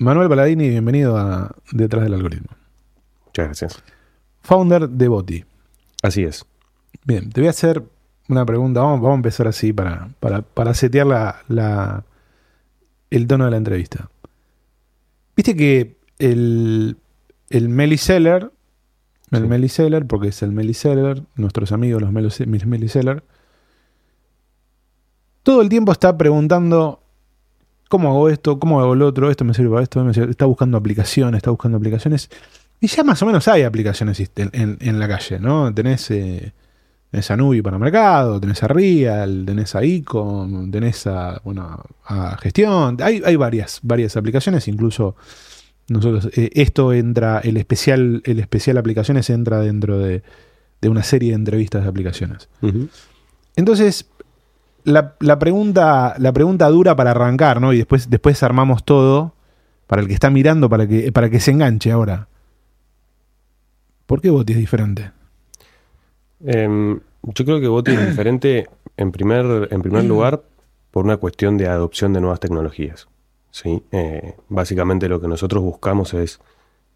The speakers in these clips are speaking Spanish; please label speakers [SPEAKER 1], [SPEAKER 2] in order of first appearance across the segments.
[SPEAKER 1] Manuel Paladini, bienvenido a Detrás del Algoritmo.
[SPEAKER 2] Muchas gracias.
[SPEAKER 1] Founder de Boti.
[SPEAKER 2] Así es.
[SPEAKER 1] Bien, te voy a hacer una pregunta. Vamos, vamos a empezar así para, para, para setear la, la- el tono de la entrevista. Viste que el, el Meliseller, el
[SPEAKER 2] Sí.
[SPEAKER 1] Meliseller, porque es el Meliseller, nuestros amigos los Meliseller, todo el tiempo está preguntando ¿Cómo hago esto? ¿Cómo hago lo otro? Esto me sirve para esto. me sirve- Está buscando aplicaciones, está buscando aplicaciones. Y ya más o menos hay aplicaciones en, en- en la calle, ¿no? Tenés, eh, tenés a Nubi para mercado, tenés a Real, tenés a Icon, tenés a, bueno, a Gestión. Hay, hay varias, varias aplicaciones, incluso nosotros, eh, esto entra, el especial, el especial aplicaciones entra dentro de, de una serie de entrevistas de aplicaciones. Entonces, la, la pregunta, la pregunta dura para arrancar, ¿no? Y después, después armamos todo para el que está mirando, para que, para que se enganche ahora. ¿Por qué Boti es diferente?
[SPEAKER 2] Em, yo creo que Boti es diferente en primer, en primer lugar por una cuestión de adopción de nuevas tecnologías. ¿sí? Eh, básicamente lo que nosotros buscamos es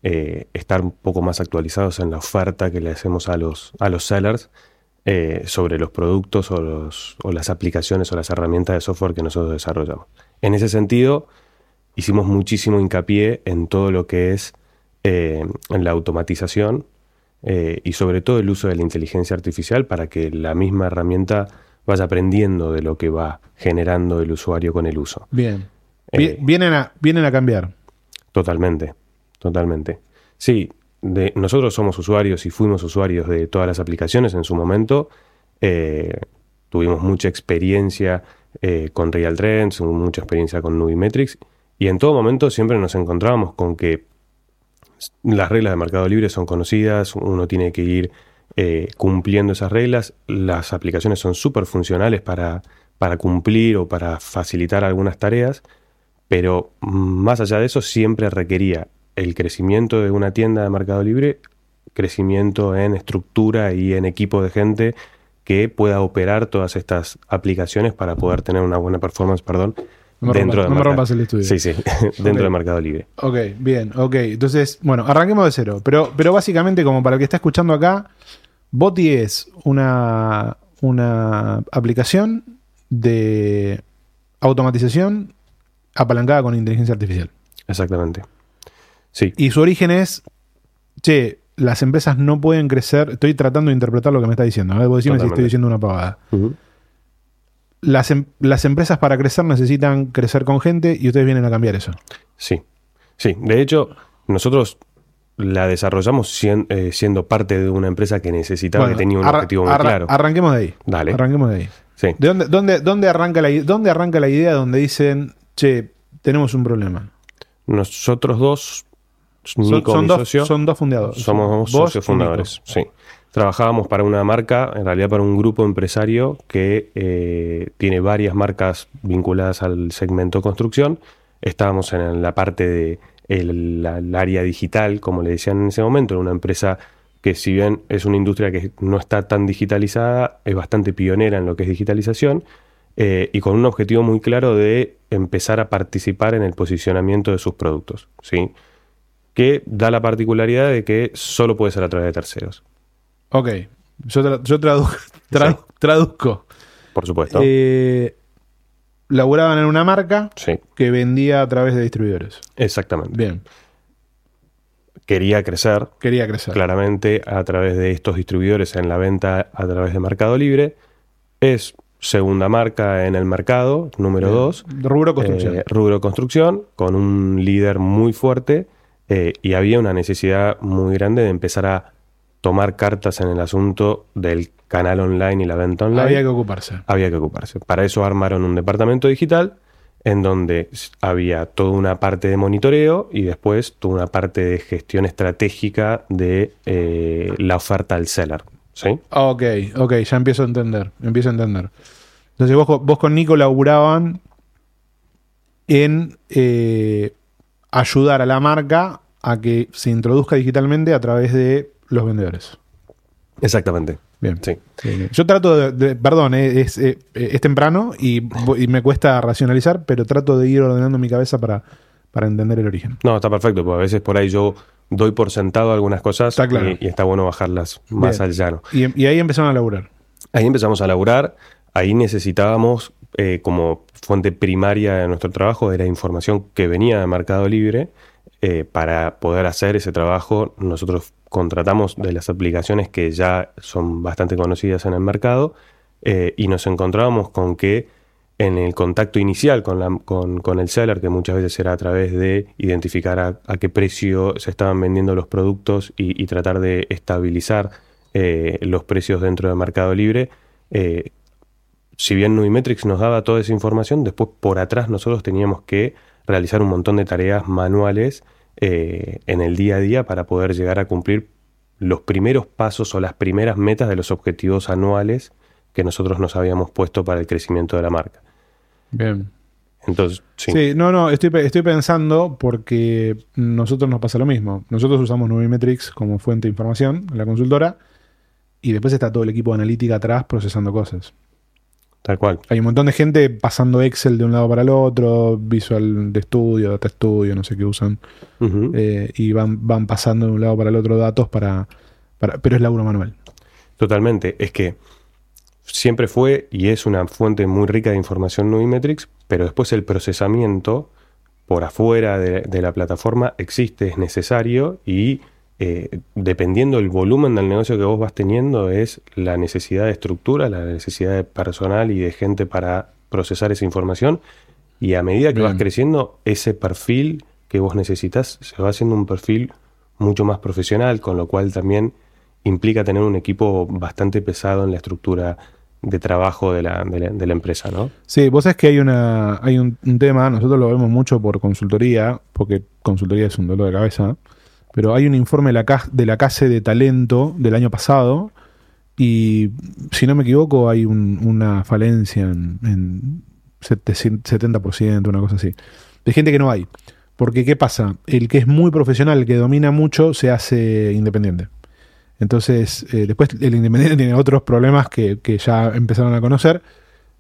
[SPEAKER 2] eh, estar un poco más actualizados en la oferta que le hacemos a los, a los sellers eh, sobre los productos o, los, o las aplicaciones o las herramientas de software que nosotros desarrollamos. En ese sentido, hicimos muchísimo hincapié en todo lo que es eh, en la automatización eh, y sobre todo el uso de la inteligencia artificial para que la misma herramienta vaya aprendiendo de lo que va generando el usuario con el uso.
[SPEAKER 1] Bien. Vi-
[SPEAKER 2] Eh,
[SPEAKER 1] vienen, a, vienen a cambiar.
[SPEAKER 2] Totalmente, totalmente. Sí, nosotros somos usuarios y fuimos usuarios de todas las aplicaciones en su momento. Eh, tuvimos mucha experiencia eh, con Real Trends, mucha experiencia con Nubimetrics y en todo momento siempre nos encontrábamos con que las reglas de mercado libre son conocidas, uno tiene que ir eh, cumpliendo esas reglas, las aplicaciones son súper funcionales para, para cumplir o para facilitar algunas tareas, pero mm, más allá de eso siempre requería el crecimiento de una tienda de mercado libre, crecimiento en estructura y en equipo de gente que pueda operar todas estas aplicaciones para poder tener una buena performance, perdón,
[SPEAKER 1] No
[SPEAKER 2] dentro
[SPEAKER 1] rompas-
[SPEAKER 2] de
[SPEAKER 1] no rompas el estudio.
[SPEAKER 2] Sí, sí, dentro
[SPEAKER 1] Ok.
[SPEAKER 2] de mercado libre.
[SPEAKER 1] Ok, bien, ok. Entonces, bueno, arranquemos de cero. Pero, pero básicamente, como para el que está escuchando acá, Boti es una, una aplicación de automatización apalancada con inteligencia artificial.
[SPEAKER 2] Exactamente. Sí,
[SPEAKER 1] Y su origen es, che, las empresas no pueden crecer. Estoy tratando de interpretar lo que me está diciendo. ¿no? Vos decime si estoy diciendo una pavada. Las, em- las empresas para crecer necesitan crecer con gente y ustedes vienen a cambiar eso.
[SPEAKER 2] sí, sí. De hecho, nosotros la desarrollamos sien- eh, siendo parte de una empresa que necesitaba,
[SPEAKER 1] Bueno,
[SPEAKER 2] que tenía un objetivo muy claro.
[SPEAKER 1] Arranquemos de ahí.
[SPEAKER 2] Dale.
[SPEAKER 1] Arranquemos de ahí.
[SPEAKER 2] Sí.
[SPEAKER 1] ¿De dónde, dónde, dónde arranca la, dónde arranca la idea donde dicen, che, tenemos un problema?
[SPEAKER 2] Nosotros dos, Nico,
[SPEAKER 1] son
[SPEAKER 2] mi
[SPEAKER 1] dos,
[SPEAKER 2] socio,
[SPEAKER 1] son dos fundadores.
[SPEAKER 2] somos
[SPEAKER 1] Vos
[SPEAKER 2] socios fundadores. Sí. Trabajábamos para una marca, en realidad para un grupo empresario que eh, tiene varias marcas vinculadas al segmento construcción. Estábamos en la parte de el, la- el área digital, como le decían en ese momento, en una empresa que si bien es una industria que no está tan digitalizada, es bastante pionera en lo que es digitalización eh, y con un objetivo muy claro de empezar a participar en el posicionamiento de sus productos, ¿sí? Que da la particularidad de que solo puede ser a través de terceros,
[SPEAKER 1] Ok, yo, tra- yo tradu- tra-
[SPEAKER 2] Sí.
[SPEAKER 1] traduzco.
[SPEAKER 2] por supuesto.
[SPEAKER 1] Eh, laburaban en una marca
[SPEAKER 2] sí,
[SPEAKER 1] que vendía a través de distribuidores.
[SPEAKER 2] exactamente.
[SPEAKER 1] Bien,
[SPEAKER 2] Quería crecer
[SPEAKER 1] quería crecer.
[SPEAKER 2] claramente a través de estos distribuidores en la venta a través de Mercado Libre. Es segunda marca en el mercado, número dos.
[SPEAKER 1] Rubro construcción.
[SPEAKER 2] Eh, rubro construcción, con un líder muy fuerte eh, y había una necesidad muy grande de empezar a tomar cartas en el asunto del canal online y la venta online.
[SPEAKER 1] Había que ocuparse.
[SPEAKER 2] había que ocuparse. Para eso armaron un departamento digital en donde había toda una parte de monitoreo y después toda una parte de gestión estratégica de eh, la oferta al seller. ¿sí?
[SPEAKER 1] Ok, ok, ya empiezo a entender, empiezo a entender. Entonces vos, vos con Nico laburaban en eh, ayudar a la marca a que se introduzca digitalmente a través de los vendedores.
[SPEAKER 2] Exactamente.
[SPEAKER 1] Bien.
[SPEAKER 2] Sí.
[SPEAKER 1] Yo trato de, de- perdón, eh, es, eh, es temprano y, y me cuesta racionalizar, pero trato de ir ordenando mi cabeza para, para entender el origen.
[SPEAKER 2] No, está perfecto, porque a veces por ahí yo doy por sentado algunas cosas
[SPEAKER 1] Está claro.
[SPEAKER 2] y, y está bueno bajarlas más
[SPEAKER 1] Bien.
[SPEAKER 2] al llano.
[SPEAKER 1] Y, y ahí empezaron a laburar.
[SPEAKER 2] Ahí empezamos a laburar, ahí necesitábamos eh, como fuente primaria de nuestro trabajo era información que venía de Mercado Libre. Eh, para poder hacer ese trabajo nosotros contratamos de las aplicaciones que ya son bastante conocidas en el mercado eh, y nos encontrábamos con que en el contacto inicial con, con- el seller, que muchas veces era a través de identificar a, qué precio se estaban vendiendo los productos y, tratar de estabilizar los precios dentro de Mercado Libre, si bien Nubimetrics nos daba toda esa información, después por atrás nosotros teníamos que realizar un montón de tareas manuales eh, en el día a día para poder llegar a cumplir los primeros pasos o las primeras metas de los objetivos anuales que nosotros nos habíamos puesto para el crecimiento de la marca.
[SPEAKER 1] Bien.
[SPEAKER 2] Entonces, sí.
[SPEAKER 1] Sí, no, no, estoy, estoy pensando porque nosotros nos pasa lo mismo. Nosotros usamos Nubimetrics como fuente de información en la consultora y después está todo el equipo de analítica atrás procesando cosas.
[SPEAKER 2] Tal cual.
[SPEAKER 1] Hay un montón de gente pasando Excel de un lado para el otro, Visual de estudio, Data Studio, no sé qué usan, eh, y van, van pasando de un lado para el otro datos para, para pero es laburo manual.
[SPEAKER 2] Totalmente. Es que siempre fue y es una fuente muy rica de información Nubimetrics, pero después el procesamiento por afuera de, de la plataforma existe, es necesario y eh, dependiendo del volumen del negocio que vos vas teniendo es la necesidad de estructura, la necesidad de personal y de gente para procesar esa información y a medida que
[SPEAKER 1] Bien.
[SPEAKER 2] vas creciendo ese perfil que vos necesitas se va haciendo un perfil mucho más profesional, con lo cual también implica tener un equipo bastante pesado en la estructura de trabajo de la, de la- de la empresa, ¿no?
[SPEAKER 1] Sí, vos sabés que hay, una, hay un, un tema, nosotros lo vemos mucho por consultoría, porque consultoría es un dolor de cabeza, pero hay un informe de la, de la CASE de talento del año pasado y, si no me equivoco, hay un- una falencia en, en 700 70%, una cosa así, de gente que no hay. Porque, ¿qué pasa? El que es muy profesional, el que domina mucho, se hace independiente. Entonces, eh, después el independiente tiene otros problemas que, que ya empezaron a conocer,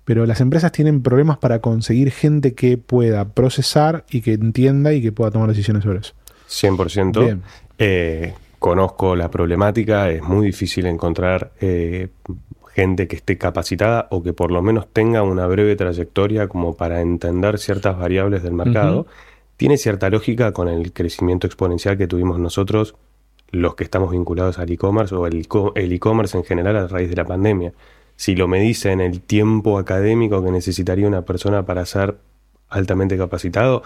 [SPEAKER 1] pero las empresas tienen problemas para conseguir gente que pueda procesar y que entienda y que pueda tomar decisiones sobre eso.
[SPEAKER 2] 100%.
[SPEAKER 1] Bien.
[SPEAKER 2] Eh, conozco la problemática, es muy difícil encontrar eh, gente que esté capacitada o que por lo menos tenga una breve trayectoria como para entender ciertas variables del mercado. Tiene cierta lógica con el crecimiento exponencial que tuvimos nosotros, los que estamos vinculados al e-commerce o el co- el e-commerce en general a raíz de la pandemia. Si lo me dice en el tiempo académico que necesitaría una persona para ser altamente capacitado,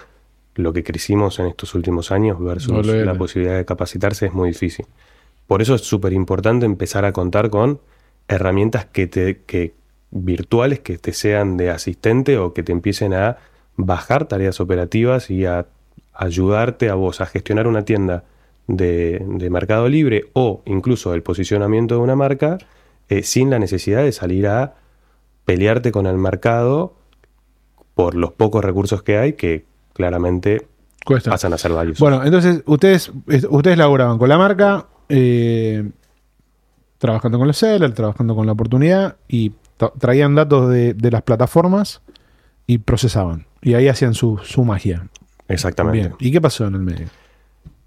[SPEAKER 2] lo que crecimos en estos últimos años versus la posibilidad de capacitarse es muy difícil. Por eso es súper importante empezar a contar con herramientas que te, que, virtuales que te sean de asistente o que te empiecen a bajar tareas operativas y a ayudarte a vos a gestionar una tienda de, de Mercado Libre o incluso el posicionamiento de una marca eh, sin la necesidad de salir a pelearte con el mercado por los pocos recursos que hay que claramente
[SPEAKER 1] Cuesta.
[SPEAKER 2] pasan a ser varios.
[SPEAKER 1] Bueno, entonces ustedes, es- ustedes laboraban con la marca, eh, trabajando con los sellers, trabajando con la oportunidad y tra- traían datos de, de las plataformas y procesaban. Y ahí hacían su, su magia.
[SPEAKER 2] Exactamente.
[SPEAKER 1] Bien. ¿Y qué pasó en el medio?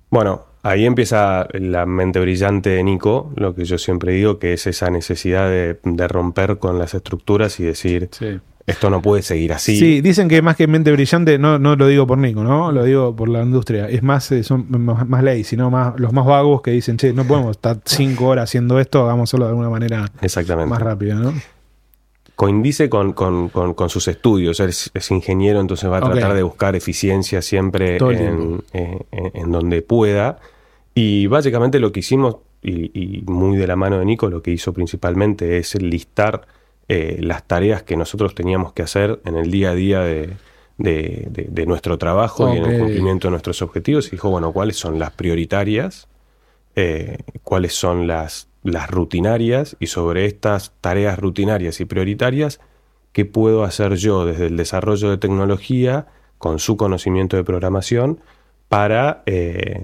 [SPEAKER 2] Bueno, ahí empieza la mente brillante de Nico, lo que yo siempre digo, que es esa necesidad de, de romper con las estructuras y decir,
[SPEAKER 1] Sí.
[SPEAKER 2] Esto no puede seguir así.
[SPEAKER 1] Sí, dicen que más que mente brillante, no, no lo digo por Nico, ¿no? Lo digo por la industria. Es más, eh, son más, más ley, sino más los más vagos que dicen, che, no podemos estar cinco horas haciendo esto, hagámoslo de alguna manera
[SPEAKER 2] Exactamente.
[SPEAKER 1] más rápida, ¿no?
[SPEAKER 2] Coincide con, con- con- con sus estudios, es, es ingeniero, entonces va a tratar de buscar eficiencia siempre en, eh, en- en donde pueda. Y básicamente lo que hicimos, y, y muy de la mano de Nico, lo que hizo principalmente es listar eh, las tareas que nosotros teníamos que hacer en el día a día de, de, de- de nuestro trabajo y en el cumplimiento de nuestros objetivos y dijo, bueno, ¿cuáles son las prioritarias? Eh, ¿Cuáles son las, las rutinarias? Y sobre estas tareas rutinarias y prioritarias, ¿qué puedo hacer yo desde el desarrollo de tecnología con su conocimiento de programación para eh,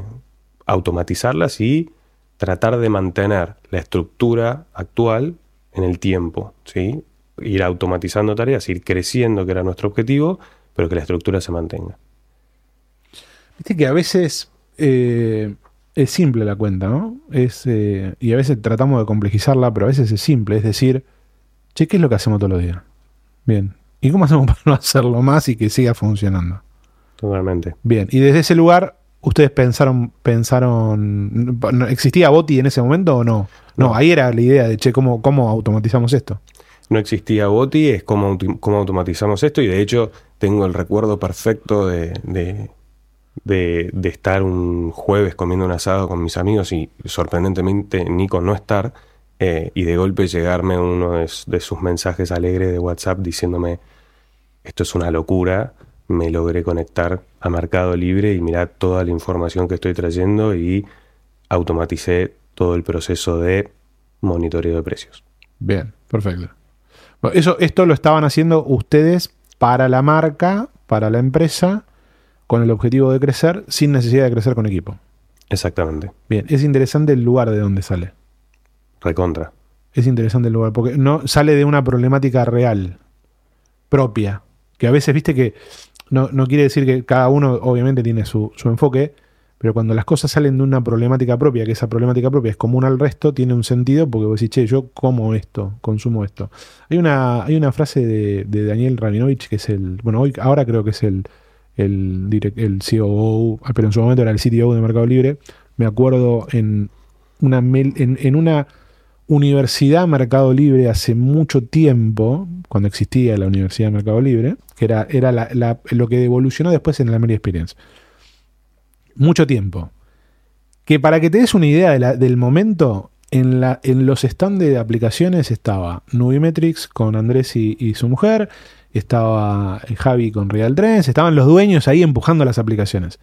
[SPEAKER 2] automatizarlas y tratar de mantener la estructura actual en el tiempo, ¿sí? Ir automatizando tareas, ir creciendo, que era nuestro objetivo, pero que la estructura se mantenga.
[SPEAKER 1] Viste que a veces eh, es simple la cuenta, ¿no? Es, eh, y a veces tratamos de complejizarla, pero a veces es simple. Es decir, che, ¿qué es lo que hacemos todos los días? Bien. ¿Y cómo hacemos para no hacerlo más y que siga funcionando?
[SPEAKER 2] Totalmente.
[SPEAKER 1] Bien. Y desde ese lugar, ¿ustedes pensaron, pensaron, ¿existía Boti en ese momento o no? No,
[SPEAKER 2] No.
[SPEAKER 1] ahí era la idea de, che, ¿cómo, cómo automatizamos esto?
[SPEAKER 2] No existía Boti, es cómo, cómo automatizamos esto y de hecho tengo el recuerdo perfecto de, de, de- de estar un jueves comiendo un asado con mis amigos y sorprendentemente Nico no estar eh, y de golpe llegarme uno de, de sus mensajes alegres de WhatsApp diciéndome esto es una locura, me logré conectar a Mercado Libre y mirá toda la información que estoy trayendo y automaticé todo el proceso de monitoreo de precios.
[SPEAKER 1] Bien, perfecto. Bueno, eso, esto lo estaban haciendo ustedes para la marca, para la empresa, con el objetivo de crecer, sin necesidad de crecer con equipo.
[SPEAKER 2] Exactamente,
[SPEAKER 1] Bien, es interesante el lugar de donde sale.
[SPEAKER 2] recontra.
[SPEAKER 1] Es interesante el lugar, porque no sale de una problemática real, propia. Que a veces, viste que no, no quiere decir que cada uno obviamente tiene su, su enfoque, pero cuando las cosas salen de una problemática propia, que esa problemática propia es común al resto, tiene un sentido porque vos decís, che, yo como esto, consumo esto. Hay una, hay una frase de, de Daniel Rabinovich, que es el, bueno, hoy, ahora creo que es el, el, direct- el COO, pero en su momento era el CTO de Mercado Libre. Me acuerdo en una, en una Universidad Mercado Libre hace mucho tiempo, cuando existía la Universidad Mercado Libre, que era, era la- la- lo que evolucionó después en la Media Experience. Mucho tiempo. Que para que te des una idea de la- del momento, en, la, en los stands de aplicaciones estaba Nubimetrics con Andrés y, y su mujer, estaba Javi con Real Trends, estaban los dueños ahí empujando las aplicaciones.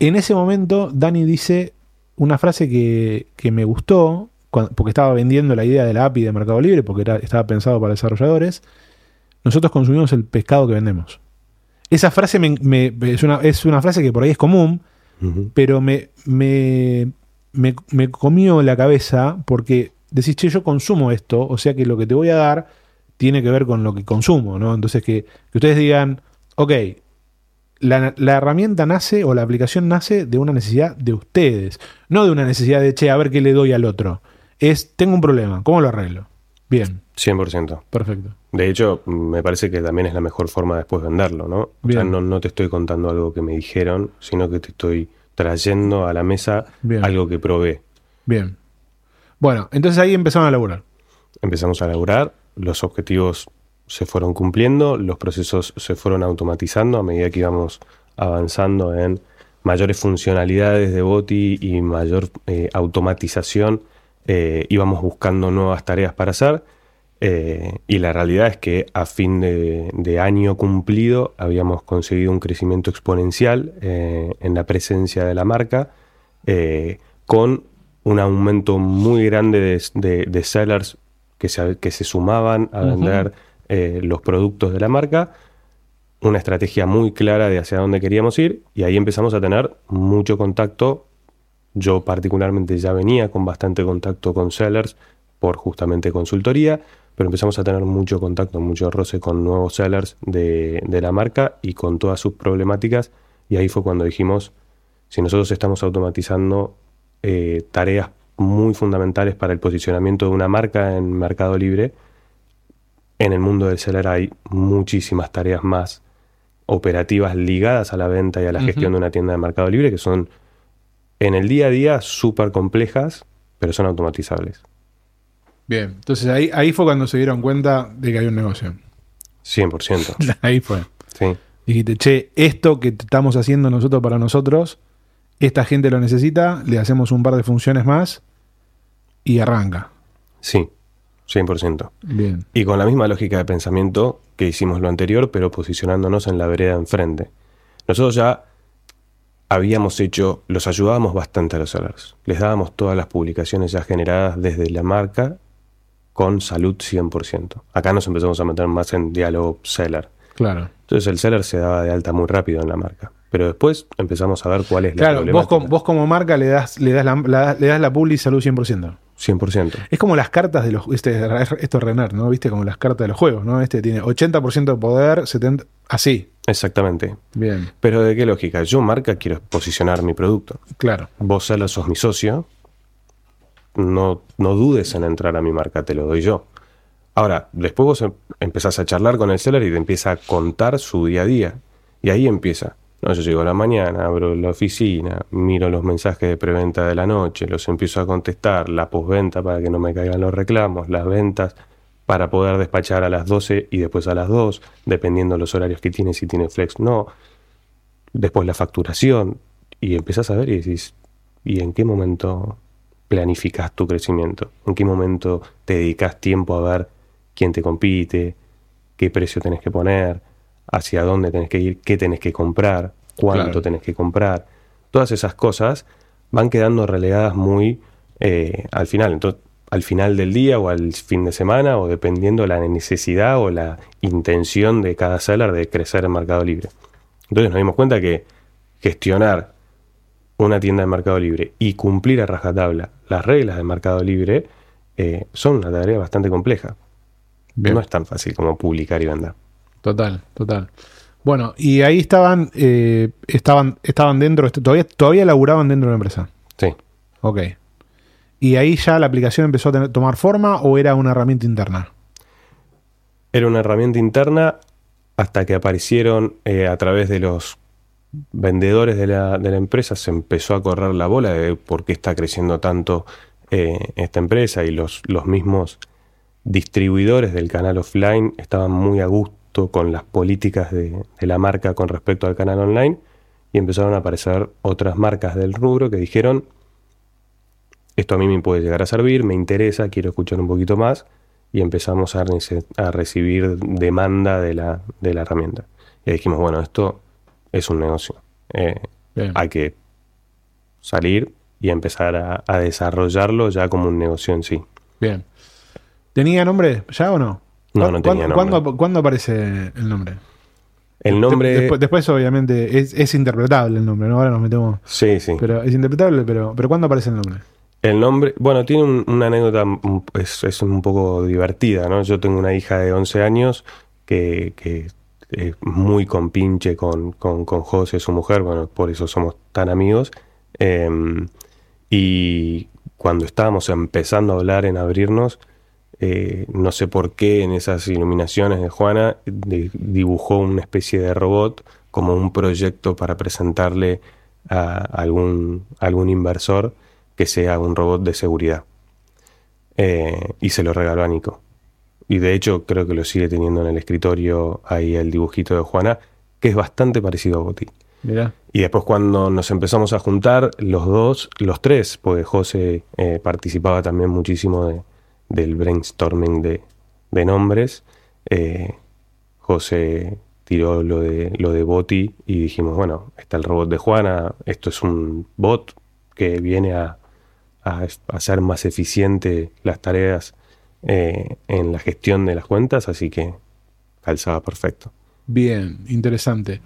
[SPEAKER 1] En ese momento, Dani dice una frase que, que me gustó, porque estaba vendiendo la idea de la API de Mercado Libre, porque era- estaba pensado para desarrolladores. Nosotros consumimos el pescado que vendemos. Esa frase me- me- es, una, es una frase que por ahí es común, pero me, me, me, me comió la cabeza porque decís, che, yo consumo esto, o sea que lo que te voy a dar tiene que ver con lo que consumo, ¿no? Entonces que, que ustedes digan, ok, la, la herramienta nace o la aplicación nace de una necesidad de ustedes, no de una necesidad de, che, a ver qué le doy al otro. Es, tengo un problema, ¿cómo lo arreglo? Bien,
[SPEAKER 2] 100%.
[SPEAKER 1] perfecto.
[SPEAKER 2] De hecho, me parece que también es la mejor forma después venderlo, ¿no? O sea,
[SPEAKER 1] Bien.
[SPEAKER 2] no, no te estoy contando algo que me dijeron, sino que te estoy trayendo a la mesa
[SPEAKER 1] Bien.
[SPEAKER 2] algo que probé.
[SPEAKER 1] Bien. Bueno, entonces ahí empezaron a laburar.
[SPEAKER 2] Empezamos a laburar, los objetivos se fueron cumpliendo, los procesos se fueron automatizando a medida que íbamos avanzando en mayores funcionalidades de Boti y mayor eh, automatización, eh, íbamos buscando nuevas tareas para hacer. eh, y la realidad es que a fin de, de año cumplido habíamos conseguido un crecimiento exponencial eh, en la presencia de la marca, con un aumento muy grande de, de- de sellers que se, que se sumaban a vender los productos de la marca, una estrategia muy clara de hacia dónde queríamos ir y ahí empezamos a tener mucho contacto. Yo particularmente ya venía con bastante contacto con sellers por justamente consultoría, pero empezamos a tener mucho contacto, mucho roce con nuevos sellers de, de la marca y con todas sus problemáticas y ahí fue cuando dijimos, si nosotros estamos automatizando eh, tareas muy fundamentales para el posicionamiento de una marca en Mercado Libre, en el mundo del seller hay muchísimas tareas más operativas ligadas a la venta y a la gestión de una tienda de Mercado Libre que son en el día a día súper complejas, pero son automatizables.
[SPEAKER 1] Bien, entonces ahí, ahí fue cuando se dieron cuenta de que hay un negocio.
[SPEAKER 2] 100%.
[SPEAKER 1] ahí fue.
[SPEAKER 2] sí,
[SPEAKER 1] Dijiste, che, esto que estamos haciendo nosotros para nosotros, esta gente lo necesita, le hacemos un par de funciones más y arranca.
[SPEAKER 2] sí. 100%.
[SPEAKER 1] Bien.
[SPEAKER 2] Y con la misma lógica de pensamiento que hicimos lo anterior, pero posicionándonos en la vereda enfrente. Nosotros ya habíamos hecho, los ayudábamos bastante a los sellers. Les dábamos todas las publicaciones ya generadas desde la marca con salud 100%. Acá nos empezamos a meter más en diálogo seller.
[SPEAKER 1] Claro.
[SPEAKER 2] Entonces el seller se daba de alta muy rápido en la marca. Pero después empezamos a ver cuál es la
[SPEAKER 1] Claro, vos, com- vos como marca le das, le das la, la- le das la publi salud 100%.
[SPEAKER 2] 100%.
[SPEAKER 1] Es como las cartas de los. Este, esto es Renard, ¿no? Viste como las cartas de los juegos, ¿no? Este tiene 80% de poder, 70%. Así.
[SPEAKER 2] Exactamente.
[SPEAKER 1] Bien,
[SPEAKER 2] Pero ¿de qué lógica? Yo, marca, quiero posicionar mi producto.
[SPEAKER 1] claro.
[SPEAKER 2] Vos, seller, sos mi socio. No, no dudes en entrar a mi marca, te lo doy yo. Ahora, después vos em- empezás a charlar con el seller y te empieza a contar su día a día. Y ahí empieza. No, yo llego a la mañana, abro la oficina, miro los mensajes de preventa de la noche, los empiezo a contestar, la postventa para que no me caigan los reclamos, las ventas para poder despachar a las 12 y después a las 2, dependiendo los horarios que tiene, si tiene flex, no. Después la facturación. Y empezás a ver y decís, ¿y en qué momento planificas tu crecimiento? ¿En qué momento te dedicas tiempo a ver quién te compite, qué precio tenés que poner, hacia dónde tenés que ir, qué tenés que comprar, cuánto
[SPEAKER 1] Claro.
[SPEAKER 2] tenés que comprar? Todas esas cosas van quedando relegadas muy eh, al final. Entonces, al final del día o al fin de semana o dependiendo la necesidad o la intención de cada seller de crecer en Mercado Libre. Entonces nos dimos cuenta que gestionar una tienda de Mercado Libre y cumplir a rajatabla las reglas de Mercado Libre eh, son una tarea bastante compleja.
[SPEAKER 1] Bien.
[SPEAKER 2] No es tan fácil como publicar y vender.
[SPEAKER 1] Total, total. Bueno, y ahí estaban, eh, estaban, estaban dentro, todavía, todavía laburaban dentro de la empresa.
[SPEAKER 2] Sí.
[SPEAKER 1] Ok. ¿Y ahí ya la aplicación empezó a tomar forma o era una herramienta interna?
[SPEAKER 2] Era una herramienta interna hasta que aparecieron eh, a través de los vendedores de la, de la empresa, se empezó a correr la bola de por qué está creciendo tanto eh, esta empresa y los, los mismos distribuidores del canal offline estaban muy a gusto con las políticas de, de la marca con respecto al canal online y empezaron a aparecer otras marcas del rubro que dijeron esto a mí me puede llegar a servir, me interesa, quiero escuchar un poquito más y empezamos a, recibir demanda de la, de la herramienta. Y dijimos, bueno, esto es un negocio. Eh, hay que salir y empezar a, a desarrollarlo ya como un negocio en sí.
[SPEAKER 1] Bien. ¿Tenía nombre ya o no?
[SPEAKER 2] No,
[SPEAKER 1] ¿Cu-
[SPEAKER 2] no tenía nombre.
[SPEAKER 1] ¿cuándo, cuándo aparece el nombre?
[SPEAKER 2] El nombre...
[SPEAKER 1] De- después, después, obviamente, es, es interpretable el nombre, ¿no? Ahora nos metemos.
[SPEAKER 2] sí, sí.
[SPEAKER 1] Pero es interpretable, pero, pero ¿cuándo aparece el nombre?
[SPEAKER 2] El nombre, bueno, tiene un- una anécdota, es, es un poco divertida, ¿no? Yo tengo una hija de 11 años que, es muy compinche con, con, con José, su mujer, bueno, por eso somos tan amigos. Em, y cuando estábamos empezando a hablar en abrirnos, eh, no sé por qué en esas iluminaciones de Juana di- dibujó una especie de robot como un proyecto para presentarle a algún, algún inversor que sea un robot de seguridad. Eh, y se lo regaló a Nico. Y de hecho creo que lo sigue teniendo en el escritorio ahí el dibujito de Juana, que es bastante parecido a Boti.
[SPEAKER 1] Mirá.
[SPEAKER 2] Y después cuando nos empezamos a juntar, los dos, los tres, porque José eh, participaba también muchísimo de- del brainstorming de, de nombres, eh, José tiró lo de, lo de Boti y dijimos, bueno, está el robot de Juana, esto es un bot que viene a, a hacer más eficiente las tareas eh, en la gestión de las cuentas, así que calzaba perfecto.
[SPEAKER 1] Bien, interesante.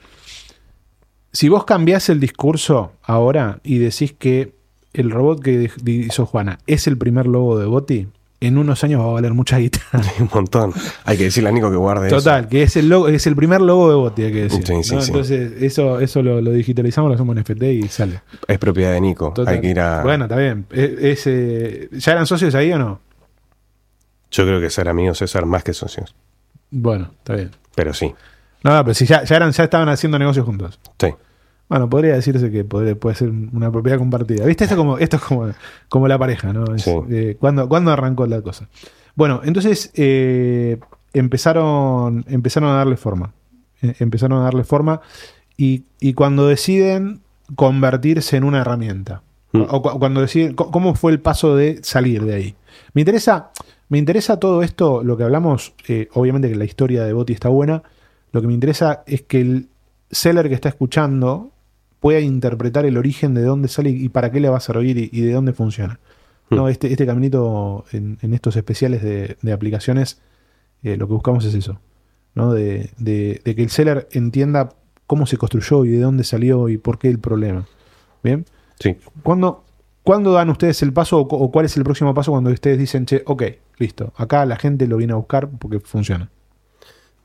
[SPEAKER 1] Si vos cambiás el discurso ahora y decís que el robot que hizo Juana es el primer logo de Boti, en unos años va a valer mucha guita.
[SPEAKER 2] Un montón. Hay que decirle a Nico que guarde eso.
[SPEAKER 1] Total, que es el logo, es el primer logo de Boti, hay que decir.
[SPEAKER 2] Sí, sí,
[SPEAKER 1] ¿no?
[SPEAKER 2] sí.
[SPEAKER 1] Entonces, eso, eso lo, lo digitalizamos, lo hacemos en FT y sale.
[SPEAKER 2] Es propiedad de Nico.
[SPEAKER 1] Total.
[SPEAKER 2] Hay que ir a.
[SPEAKER 1] Bueno, está bien. Es- es, eh, ¿Ya eran socios ahí o no?
[SPEAKER 2] Yo creo que ser amigos es ser más que socios.
[SPEAKER 1] Bueno, está bien.
[SPEAKER 2] Pero sí.
[SPEAKER 1] No, no, pero si ya, ya eran, ya estaban haciendo negocios juntos.
[SPEAKER 2] Sí.
[SPEAKER 1] Bueno, podría decirse que podría- puede ser una propiedad compartida. ¿Viste? Esto, como, esto es como, como la pareja, ¿no? Es,
[SPEAKER 2] Sí.
[SPEAKER 1] eh, ¿cuándo, cuándo arrancó la cosa? Bueno, entonces eh, empezaron, empezaron a darle forma. Eh, empezaron a darle forma y, y cuando deciden convertirse en una herramienta.
[SPEAKER 2] Mm.
[SPEAKER 1] O cu- cuando deciden, ¿cómo fue el paso de salir de ahí? Me interesa, Me interesa todo esto, lo que hablamos, eh, obviamente que la historia de Boti está buena, lo que me interesa es que el seller que está escuchando pueda interpretar el origen de dónde sale y para qué le va a servir y, y de dónde funciona. ¿no?
[SPEAKER 2] Hmm.
[SPEAKER 1] Este, este caminito en, en estos especiales de, de aplicaciones, eh, lo que buscamos es eso, ¿no? De, de- de que el seller entienda cómo se construyó y de dónde salió y por qué el problema. ¿Bien?
[SPEAKER 2] Sí.
[SPEAKER 1] ¿Cuándo, cuándo dan ustedes el paso o, o cuál es el próximo paso cuando ustedes dicen, che, ok, listo, acá la gente lo viene a buscar porque funciona?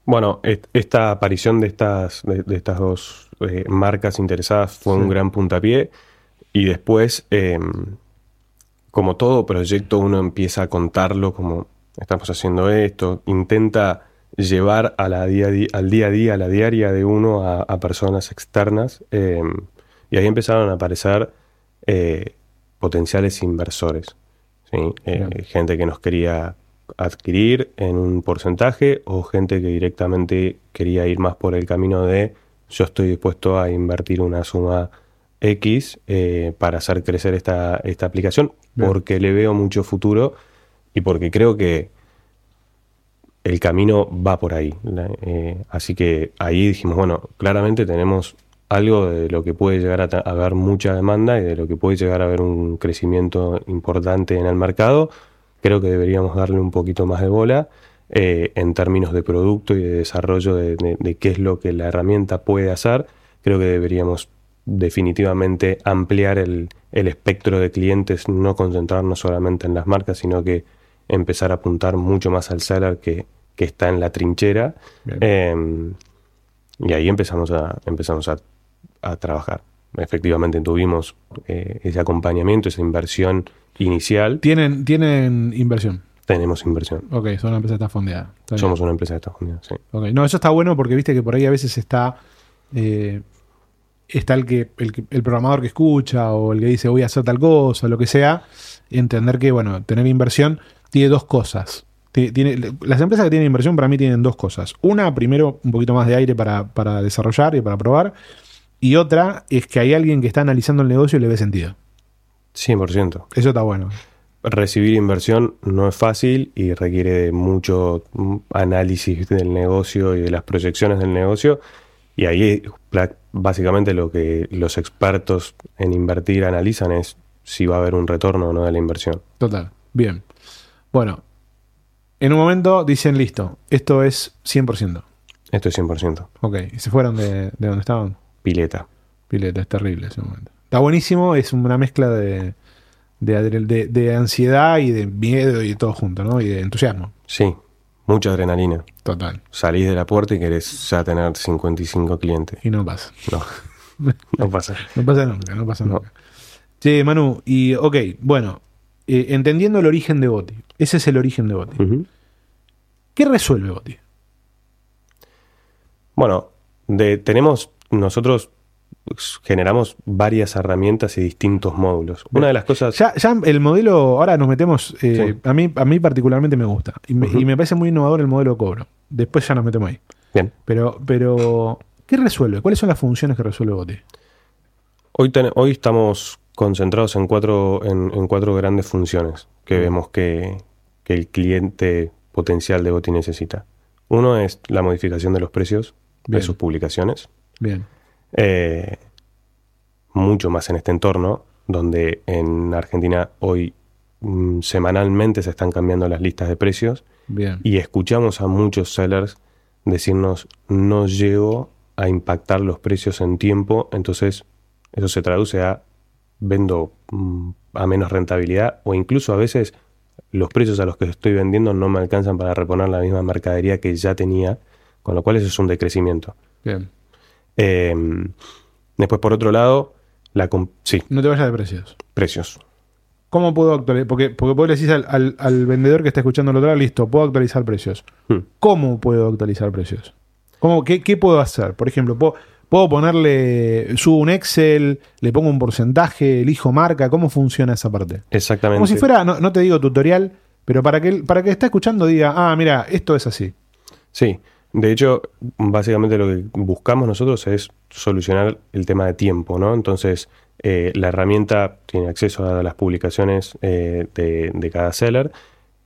[SPEAKER 2] Bueno, est- esta aparición de estas, de, de estas dos eh, marcas interesadas fue
[SPEAKER 1] Sí.
[SPEAKER 2] un gran puntapié y después, eh, como todo proyecto, uno empieza a contarlo como estamos haciendo esto, intenta llevar a la día, al día a día, a la diaria de uno a, a personas externas eh, y ahí empezaron a aparecer eh, potenciales inversores, ¿sí? Eh, gente que nos quería adquirir en un porcentaje o gente que directamente quería ir más por el camino de yo estoy dispuesto a invertir una suma X eh, para hacer crecer esta, esta aplicación
[SPEAKER 1] Bien.
[SPEAKER 2] porque le veo mucho futuro y porque creo que el camino va por ahí. Eh, así que ahí dijimos, bueno, claramente tenemos algo de lo que puede llegar a haber mucha demanda y de lo que puede llegar a haber un crecimiento importante en el mercado. Creo que deberíamos darle un poquito más de bola eh, en términos de producto y de desarrollo de, de- de qué es lo que la herramienta puede hacer. Creo que deberíamos definitivamente ampliar el, el espectro de clientes, no concentrarnos solamente en las marcas, sino que empezar a apuntar mucho más al seller que, que está en la trinchera. Eh, y ahí empezamos a, empezamos a, a trabajar. Efectivamente tuvimos eh, ese acompañamiento, esa inversión inicial.
[SPEAKER 1] ¿Tienen, tienen inversión?
[SPEAKER 2] Tenemos inversión.
[SPEAKER 1] Ok, son una empresa que está fondeada. Está.
[SPEAKER 2] Somos una empresa de Estados Unidos, sí.
[SPEAKER 1] Ok, No, eso está bueno porque viste que por ahí a veces está. eh, está el que, el que- el programador que escucha o el que dice voy a hacer tal cosa, lo que sea. entender que, bueno, tener inversión tiene dos cosas. Ti- Tiene, las empresas que tienen inversión para mí tienen dos cosas. Una, primero, un poquito más de aire para, para desarrollar y para probar. Y otra es que hay alguien que está analizando el negocio y le ve sentido.
[SPEAKER 2] 100%.
[SPEAKER 1] Eso está bueno.
[SPEAKER 2] Recibir inversión no es fácil y requiere de mucho mm, análisis del negocio y de las proyecciones del negocio. Y ahí básicamente lo que los expertos en invertir analizan es si va a haber un retorno o no de la inversión.
[SPEAKER 1] Total. Bien. Bueno, en un momento dicen, listo, esto es 100%.
[SPEAKER 2] Esto es 100%.
[SPEAKER 1] Ok, y se fueron de, de donde estaban.
[SPEAKER 2] Pileta.
[SPEAKER 1] Pileta, es terrible ese momento. Está buenísimo, es una mezcla de, de, de- de ansiedad y de miedo y todo junto, ¿no? Y de entusiasmo.
[SPEAKER 2] Sí, mucha adrenalina.
[SPEAKER 1] Total.
[SPEAKER 2] Salís de la puerta y querés ya tener 55 clientes.
[SPEAKER 1] Y no pasa.
[SPEAKER 2] No, no pasa.
[SPEAKER 1] No pasa nunca, no pasa
[SPEAKER 2] No.
[SPEAKER 1] nunca. Che, Manu, y ok, bueno, eh, entendiendo el origen de Boti. Ese es el origen de Boti. ¿Qué resuelve Boti?
[SPEAKER 2] Bueno, de, tenemos nosotros generamos varias herramientas y distintos módulos. Una de las cosas
[SPEAKER 1] Ya, ya el modelo, ahora nos metemos, eh,
[SPEAKER 2] Sí.
[SPEAKER 1] a, mí, a mí particularmente me gusta. Y me, y me parece muy innovador el modelo de cobro. Después ya nos metemos ahí.
[SPEAKER 2] bien.
[SPEAKER 1] Pero, pero ¿qué resuelve? ¿Cuáles son las funciones que resuelve Boti?
[SPEAKER 2] Hoy, ten- hoy estamos concentrados en cuatro, en, en cuatro grandes funciones que vemos que, que el cliente potencial de Boti necesita. Uno es la modificación de los precios
[SPEAKER 1] Bien.
[SPEAKER 2] de sus publicaciones.
[SPEAKER 1] Bien.
[SPEAKER 2] Eh, mucho más en este entorno, donde en Argentina hoy mm, semanalmente se están cambiando las listas de precios
[SPEAKER 1] Bien.
[SPEAKER 2] y escuchamos a muchos sellers decirnos no llego a impactar los precios en tiempo, entonces eso se traduce a vendo mm, a menos rentabilidad o incluso a veces los precios a los que estoy vendiendo no me alcanzan para reponer la misma mercadería que ya tenía, con lo cual eso es un decrecimiento.
[SPEAKER 1] Bien.
[SPEAKER 2] Eh, después, por otro lado, la sí,
[SPEAKER 1] No te vayas de precios.
[SPEAKER 2] precios.
[SPEAKER 1] ¿Cómo puedo actualizar? Porque, porque vos le decís al, al- al vendedor que está escuchando el otro lado, listo, puedo actualizar precios.
[SPEAKER 2] Hmm.
[SPEAKER 1] ¿Cómo puedo actualizar precios? ¿Cómo, qué, qué puedo hacer? Por ejemplo, ¿puedo, puedo ponerle, subo un Excel, le pongo un porcentaje, elijo marca? ¿Cómo funciona esa parte?
[SPEAKER 2] Exactamente.
[SPEAKER 1] Como si fuera, no, no te digo tutorial, pero para que, para que está escuchando diga, ah, mira, esto es así.
[SPEAKER 2] Sí, de hecho, básicamente lo que buscamos nosotros es solucionar el tema de tiempo, ¿no? Entonces, eh, la herramienta tiene acceso a las publicaciones eh, de, cada seller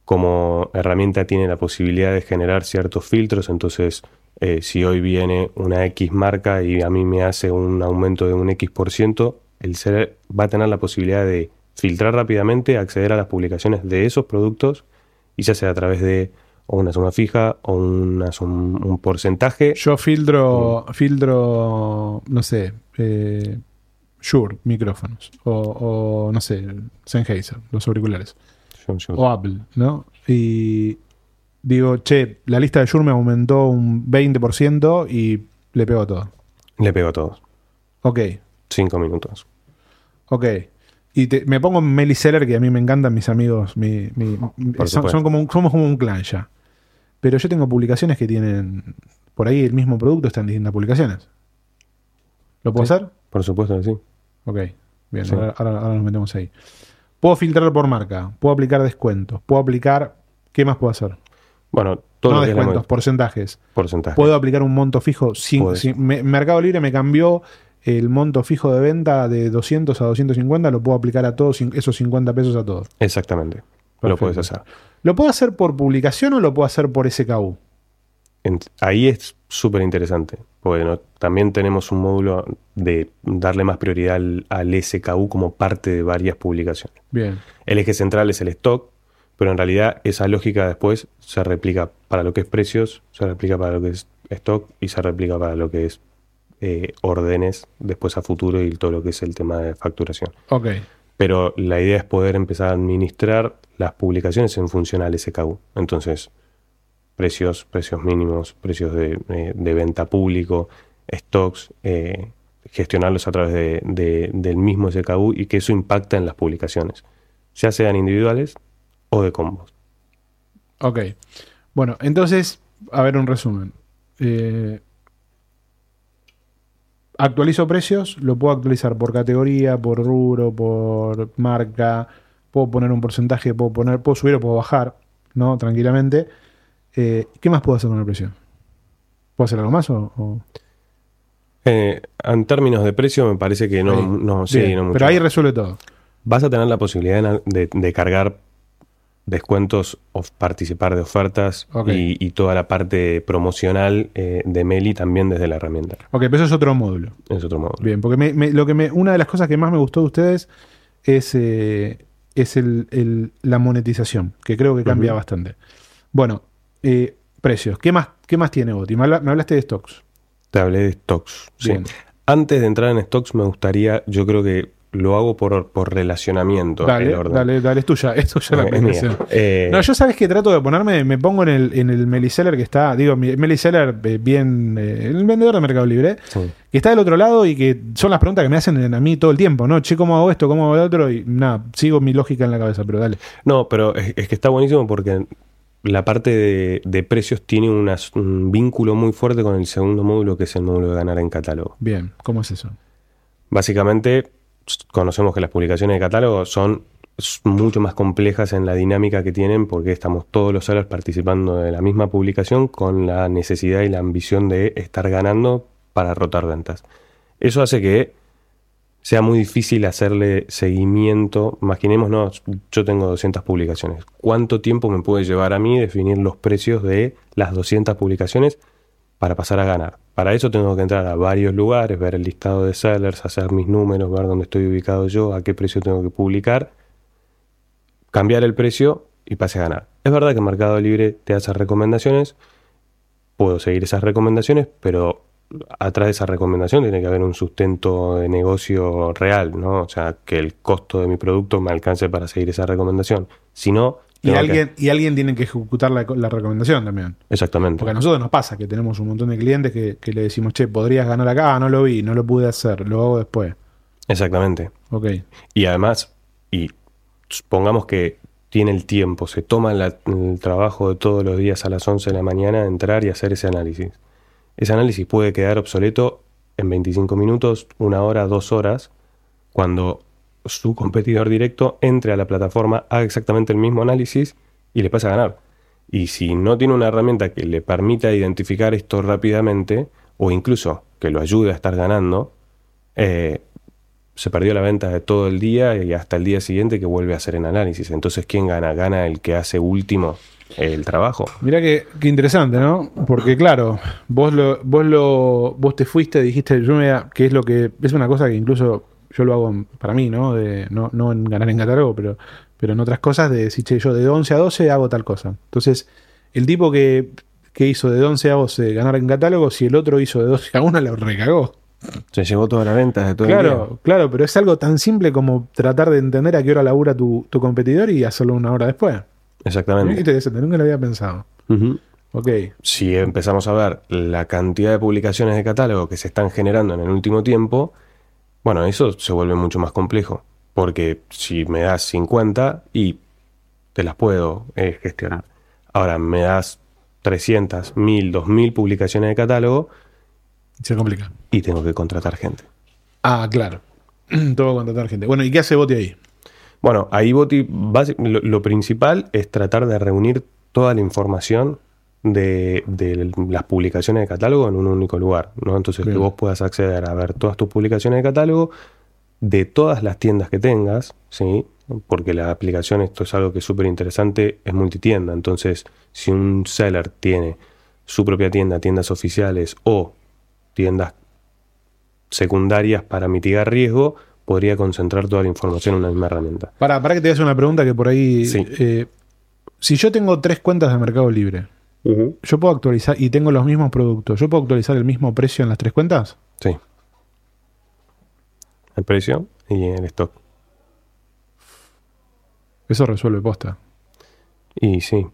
[SPEAKER 2] como herramienta tiene la posibilidad de generar ciertos filtros, entonces eh, si hoy viene una X marca y a mí me hace un aumento de un X por ciento, el ser va a tener la posibilidad de filtrar rápidamente, acceder a las publicaciones de esos productos, y ya sea a través de o una suma fija o una un porcentaje.
[SPEAKER 1] Yo filtro, filtro, no sé, eh, Shure, micrófonos, o, no sé, Sennheiser, los auriculares, o Apple, ¿no? Y digo, che, la lista de Shure me aumentó un 20% y le pego a todo.
[SPEAKER 2] Le pego a todos.
[SPEAKER 1] Ok.
[SPEAKER 2] Cinco minutos.
[SPEAKER 1] Ok. Y me pongo Meli Seller, que a mí me encantan mis amigos. Mi, son, como somos como un clan ya. Pero yo tengo publicaciones que tienen por ahí el mismo producto, están en distintas publicaciones. ¿Lo puedo hacer?
[SPEAKER 2] Por supuesto que sí.
[SPEAKER 1] Ok, bien, ahora, nos metemos ahí. Puedo filtrar por marca, puedo aplicar descuentos, puedo aplicar. ¿Qué más puedo hacer?
[SPEAKER 2] Bueno, todo
[SPEAKER 1] no descuentos, porcentajes.
[SPEAKER 2] Porcentaje.
[SPEAKER 1] Puedo aplicar un monto fijo. Sin, Mercado Libre me cambió el monto fijo de venta de 200 a 250, lo puedo aplicar a todos esos 50 pesos a todos.
[SPEAKER 2] Exactamente. Lo puedes hacer.
[SPEAKER 1] ¿Lo puedo hacer por publicación o lo puedo hacer por SKU?
[SPEAKER 2] ahí es súper interesante. Bueno, también tenemos un módulo de darle más prioridad al, SKU como parte de varias publicaciones.
[SPEAKER 1] Bien.
[SPEAKER 2] El eje central es el stock, pero en realidad esa lógica después se replica para lo que es precios, se replica para lo que es stock y se replica para lo que es eh, órdenes después a futuro y todo lo que es el tema de facturación.
[SPEAKER 1] Ok.
[SPEAKER 2] Pero la idea es poder empezar a administrar las publicaciones en función al SKU. Entonces, precios, precios mínimos, precios de, eh, venta público, stocks, eh, gestionarlos a través de, del mismo SKU y que eso impacta en las publicaciones, ya sean individuales o de combos.
[SPEAKER 1] Ok. Bueno, entonces, a ver un resumen. Eh, actualizo precios, lo puedo actualizar por categoría, por rubro, por marca, puedo poner un porcentaje, puedo poner, puedo subir o puedo bajar, ¿no? Tranquilamente. Eh, ¿Qué más puedo hacer con el precio? ¿Puedo hacer algo más o...?
[SPEAKER 2] Eh, en términos de precio me parece que no, no, sí, no mucho.
[SPEAKER 1] Pero ahí resuelve todo.
[SPEAKER 2] Vas a tener la posibilidad de, cargar descuentos o participar de ofertas y, toda la parte promocional eh, de Meli también desde la herramienta.
[SPEAKER 1] Ok, pero eso es otro módulo.
[SPEAKER 2] Es otro módulo.
[SPEAKER 1] Bien, porque lo que me, una de las cosas que más me gustó de ustedes es, es el, la monetización, que creo que cambia bastante. Bueno, eh, precios. ¿Qué más, ¿Qué más tiene Oti? Me, hablaste de stocks.
[SPEAKER 2] Te hablé de stocks. Antes de entrar en stocks, me gustaría, yo creo que lo hago por, por relacionamiento.
[SPEAKER 1] Dale, dale, dale, es tuya, es tuya la. Eh, no, yo sabes que trato de ponerme, me pongo en el, en el Meliseller que está, digo, Meliseller eh, bien, el vendedor de Mercado Libre, que está del otro lado y que son las preguntas que me hacen a mí todo el tiempo, ¿no? Che, ¿cómo hago esto? ¿Cómo hago lo otro? Y nada, sigo mi lógica en la cabeza, pero dale.
[SPEAKER 2] No, pero es, es que está buenísimo porque la parte de, precios tiene un vínculo muy fuerte con el segundo módulo, que es el módulo de ganar en catálogo.
[SPEAKER 1] Bien, ¿cómo es eso?
[SPEAKER 2] Básicamente, conocemos que las publicaciones de catálogo son mucho más complejas en la dinámica que tienen porque estamos todos los sellers participando de la misma publicación con la necesidad y la ambición de estar ganando para rotar ventas. Eso hace que sea muy difícil hacerle seguimiento. Imaginémonos, yo tengo 200 publicaciones. ¿Cuánto tiempo me puede llevar a mí definir los precios de las 200 publicaciones para pasar a ganar? Para eso tengo que entrar a varios lugares, ver el listado de sellers, hacer mis números, ver dónde estoy ubicado yo, a qué precio tengo que publicar, cambiar el precio y pase a ganar. Es verdad que Mercado Libre te hace recomendaciones, puedo seguir esas recomendaciones, pero atrás de esa recomendación tiene que haber un sustento de negocio real, ¿no? O sea, que el costo de mi producto me alcance para seguir esa recomendación. Si no...
[SPEAKER 1] Y alguien, y alguien tiene que ejecutar la, recomendación también.
[SPEAKER 2] Exactamente.
[SPEAKER 1] Porque a nosotros nos pasa que tenemos un montón de clientes que, le decimos, che, podrías ganar acá, ah, no lo vi, no lo pude hacer, lo hago después.
[SPEAKER 2] Exactamente.
[SPEAKER 1] Ok.
[SPEAKER 2] Y además, y supongamos que tiene el tiempo, se toma el trabajo de todos los días a las 11 de la mañana entrar y hacer ese análisis ese análisis puede quedar obsoleto en 25 minutos, una hora, dos horas, cuando su competidor directo entre a la plataforma, haga exactamente el mismo análisis y le pasa a ganar. Y si no tiene una herramienta que le permita identificar esto rápidamente, o incluso que lo ayude a estar ganando, eh, se perdió la venta de todo el día y hasta el día siguiente que vuelve a hacer el análisis. Entonces, ¿quién gana? Gana el que hace último el trabajo.
[SPEAKER 1] Mira qué, qué interesante, ¿no? Porque claro, vos lo, vos lo, vos te fuiste, dijiste, yo me, que es lo que, es una cosa que incluso yo lo hago para mí, ¿no? De, no, no en ganar en catálogo, pero, pero en otras cosas, de decir, che, yo de 11 a 12 hago tal cosa. Entonces, el tipo que, que hizo de 11 a 12 ganar en catálogo, si el otro hizo de 12 a 1, lo recagó.
[SPEAKER 2] Se llevó toda la venta de todo el día.
[SPEAKER 1] Claro, claro, pero es algo tan simple como tratar de entender a qué hora labura tu, tu competidor y hacerlo una hora después.
[SPEAKER 2] Exactamente.
[SPEAKER 1] Interesante, nunca lo había pensado.
[SPEAKER 2] Ujú.
[SPEAKER 1] Ok.
[SPEAKER 2] Si empezamos a ver la cantidad de publicaciones de catálogo que se están generando en el último tiempo, bueno, eso se vuelve mucho más complejo. Porque si me das 50 y te las puedo eh, gestionar. Ahora me das 300, 1000, 2000 publicaciones de catálogo
[SPEAKER 1] Se complica.
[SPEAKER 2] y tengo que contratar gente.
[SPEAKER 1] Ah, claro. Todo contratar gente. Bueno, ¿y qué hace Boti ahí?
[SPEAKER 2] Bueno, ahí Boti, lo, lo principal es tratar de reunir toda la información de, de las publicaciones de catálogo en un único lugar, ¿no? Entonces
[SPEAKER 1] Bien.
[SPEAKER 2] que vos puedas acceder a ver todas tus publicaciones de catálogo de todas las tiendas que tengas, ¿sí? Porque la aplicación, esto es algo que es súper interesante, es multitienda. Entonces, si un seller tiene su propia tienda, tiendas oficiales o tiendas secundarias para mitigar riesgo, podría concentrar toda la información en una misma herramienta.
[SPEAKER 1] Para, para que te hagas una pregunta que por ahí.
[SPEAKER 2] Sí.
[SPEAKER 1] eh, si yo tengo tres cuentas de Mercado Libre, yo puedo actualizar y tengo los mismos productos, ¿yo puedo actualizar el mismo precio en las tres cuentas?
[SPEAKER 2] Sí. El precio y el stock.
[SPEAKER 1] Eso resuelve posta.
[SPEAKER 2] Y sí.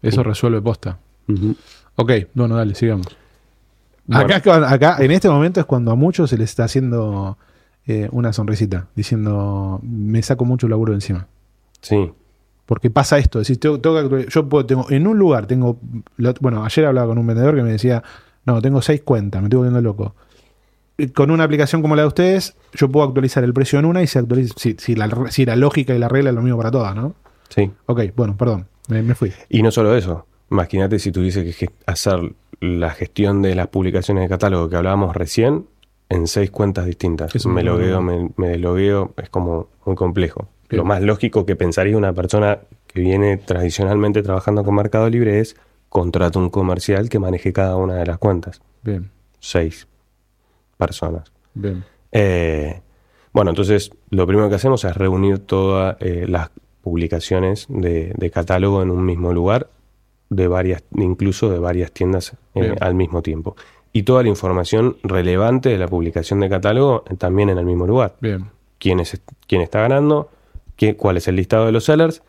[SPEAKER 1] Eso resuelve posta.
[SPEAKER 2] Ujú.
[SPEAKER 1] Ok, bueno, dale, sigamos.
[SPEAKER 2] Bueno.
[SPEAKER 1] Acá, acá, en este momento es cuando a muchos se les está haciendo eh, una sonrisita, diciendo, me saco mucho laburo encima.
[SPEAKER 2] Sí.
[SPEAKER 1] Porque pasa esto, decís, tengo, tengo que actualizar- yo puedo, tengo, en un lugar tengo, bueno, ayer hablaba con un vendedor que me decía, no, tengo seis cuentas, me estoy volviendo loco. Con una aplicación como la de ustedes, yo puedo actualizar el precio en una y se actualiza, si, si la, si la lógica y la regla es lo mismo para todas, ¿no?
[SPEAKER 2] Sí.
[SPEAKER 1] Ok, bueno, perdón, me, me fui.
[SPEAKER 2] Y no solo eso. Imagínate si tuviese que hacer la gestión de las publicaciones de catálogo que hablábamos recién en seis cuentas distintas.
[SPEAKER 1] Eso
[SPEAKER 2] me
[SPEAKER 1] me lo-
[SPEAKER 2] logueo, me, me deslogueo, es como muy complejo. Lo más lógico que pensaría una persona que viene tradicionalmente trabajando con Mercado Libre es contrato un comercial que maneje cada una de las cuentas.
[SPEAKER 1] Bien,
[SPEAKER 2] Seis personas.
[SPEAKER 1] bien.
[SPEAKER 2] Eh, bueno, entonces lo primero que hacemos es reunir todas eh, las publicaciones de, de catálogo en un mismo lugar, de varias, incluso de varias tiendas eh, al mismo tiempo. Y toda la información relevante de la publicación de catálogo también en el mismo lugar.
[SPEAKER 1] Bien.
[SPEAKER 2] Quién, es, quién está ganando, qué, cuál es el listado de los sellers,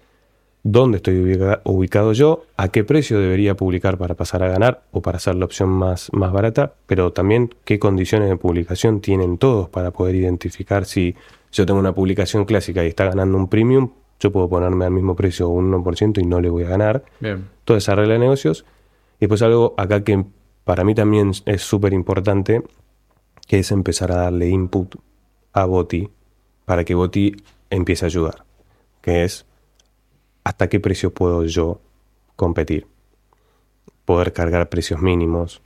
[SPEAKER 2] dónde estoy ubica- ubicado yo, a qué precio debería publicar para pasar a ganar o para hacer la opción más, más barata, pero también qué condiciones de publicación tienen todos para poder identificar si yo tengo una publicación clásica y está ganando un premium, yo puedo ponerme al mismo precio un 1% y no le voy a ganar.
[SPEAKER 1] Bien.
[SPEAKER 2] Toda esa regla de negocios. Y pues algo acá que para mí también es súper importante, que es empezar a darle input a Boti para que Boti empiece a ayudar, que es hasta qué precio puedo yo competir. Poder cargar precios mínimos,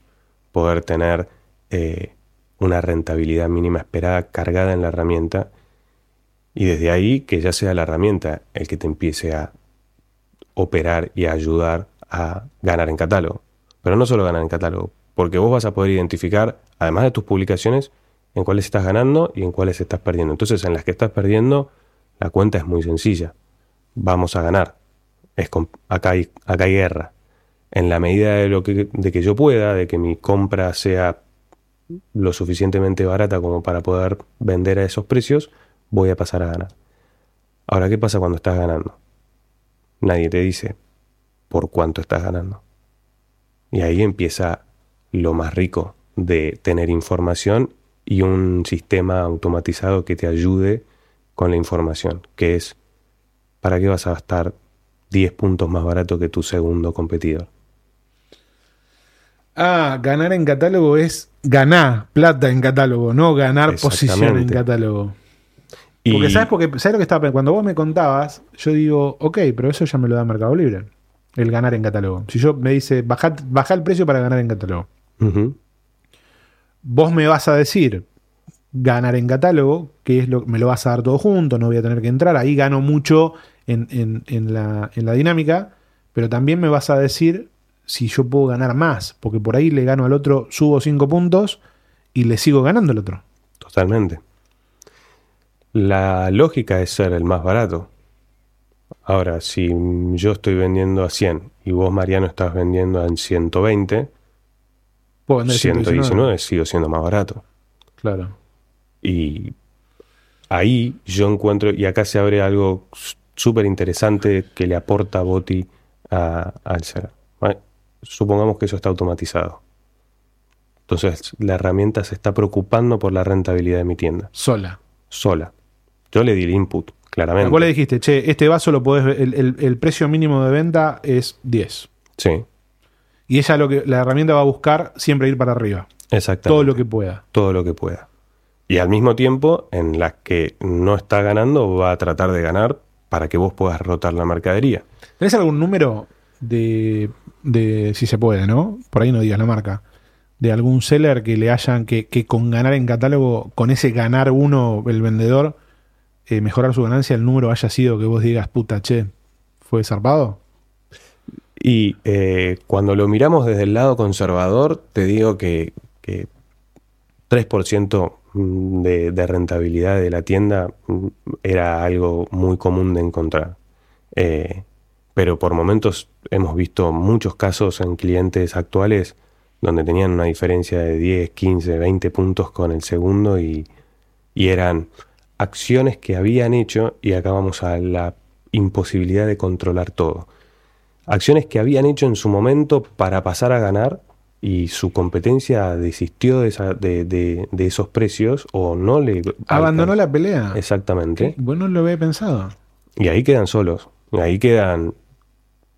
[SPEAKER 2] poder tener eh, una rentabilidad mínima esperada cargada en la herramienta y desde ahí que ya sea la herramienta el que te empiece a operar y a ayudar a ganar en catálogo. Pero no solo ganar en catálogo, porque vos vas a poder identificar, además de tus publicaciones, en cuáles estás ganando y en cuáles estás perdiendo. Entonces, en las que estás perdiendo, la cuenta es muy sencilla. Vamos a ganar. Es acá, hay, acá hay guerra. En la medida de, lo que, de que yo pueda, de que mi compra sea lo suficientemente barata como para poder vender a esos precios, voy a pasar a ganar. Ahora, ¿qué pasa cuando estás ganando? Nadie te dice por cuánto estás ganando. Y ahí empieza lo más rico de tener información y un sistema automatizado que te ayude con la información, que es, ¿para qué vas a gastar 10 puntos más barato que tu segundo competidor?
[SPEAKER 1] Ah, ganar en catálogo es ganar plata en catálogo, no ganar posición en catálogo.
[SPEAKER 2] Y
[SPEAKER 1] Porque sabes porque sabes lo que estaba pensando? cuando vos me contabas, yo digo, ok, pero eso ya me lo da Mercado Libre. El ganar en catálogo. Si yo me dice, baja, baja el precio para ganar en catálogo. Vos me vas a decir, ganar en catálogo, que es lo me lo vas a dar todo junto, no voy a tener que entrar. Ahí gano mucho en, en- en la, en la dinámica, pero también me vas a decir si yo puedo ganar más, porque por ahí le gano al otro, subo 5 puntos y le sigo ganando al otro.
[SPEAKER 2] Totalmente. La lógica es ser el más barato. Ahora, si yo estoy vendiendo a 100 y vos, Mariano, estás vendiendo en 120,
[SPEAKER 1] Puedo vender
[SPEAKER 2] 119 sigo siendo más barato.
[SPEAKER 1] Claro.
[SPEAKER 2] Y ahí yo encuentro, y acá se abre algo súper interesante que le aporta Boti a- al ser. ¿vale? Supongamos que eso está automatizado. Entonces la herramienta se está preocupando por la rentabilidad de mi tienda,
[SPEAKER 1] Sola.
[SPEAKER 2] sola. Yo le di el input, claramente.
[SPEAKER 1] Vos le dijiste, che, este vaso lo podés, el, el- el precio mínimo de venta es 10.
[SPEAKER 2] Sí,
[SPEAKER 1] Y ella lo que la herramienta va a buscar siempre ir para arriba.
[SPEAKER 2] exactamente.
[SPEAKER 1] Todo lo que pueda.
[SPEAKER 2] todo lo que pueda. Y al mismo tiempo, en las que no está ganando, va a tratar de ganar para que vos puedas rotar la mercadería.
[SPEAKER 1] ¿Tenés algún número de, de, si se puede, ¿no? Por ahí no digas la marca, de algún seller que le hayan, que, que con ganar en catálogo, con ese ganar uno, el vendedor, eh, mejorar su ganancia, el número haya sido que vos digas, puta, che, ¿fue zarpado?
[SPEAKER 2] Y eh, cuando lo miramos desde el lado conservador, te digo que, que 3% de, de rentabilidad de la tienda mm, era algo muy común de encontrar. Eh, pero por momentos hemos visto muchos casos en clientes actuales donde tenían una diferencia de 10, 15, 20 puntos con el segundo y, y eran acciones que habían hecho y acá vamos a la imposibilidad de controlar todo acciones que habían hecho en su momento para pasar a ganar y su competencia desistió de, esa- de- de- de esos precios o no le...
[SPEAKER 1] Abandonó
[SPEAKER 2] alcanzó.
[SPEAKER 1] la pelea.
[SPEAKER 2] Exactamente.
[SPEAKER 1] Vos no lo había pensado.
[SPEAKER 2] Y ahí quedan solos. Y ahí quedan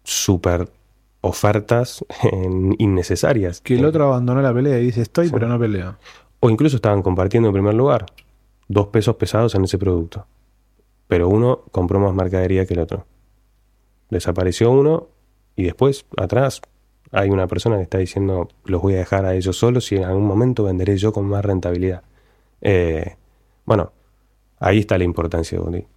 [SPEAKER 2] súper ofertas en- innecesarias.
[SPEAKER 1] Que el otro abandonó la pelea y dice, estoy,
[SPEAKER 2] Sí.
[SPEAKER 1] pero no peleo.
[SPEAKER 2] O incluso estaban compartiendo en primer lugar. Dos pesos pesados en ese producto. Pero uno compró más mercadería que el otro. Desapareció uno y después, atrás, hay una persona que está diciendo, los voy a dejar a ellos solos y en algún momento venderé yo con más rentabilidad. Eh, bueno, ahí está la importancia de Bondi.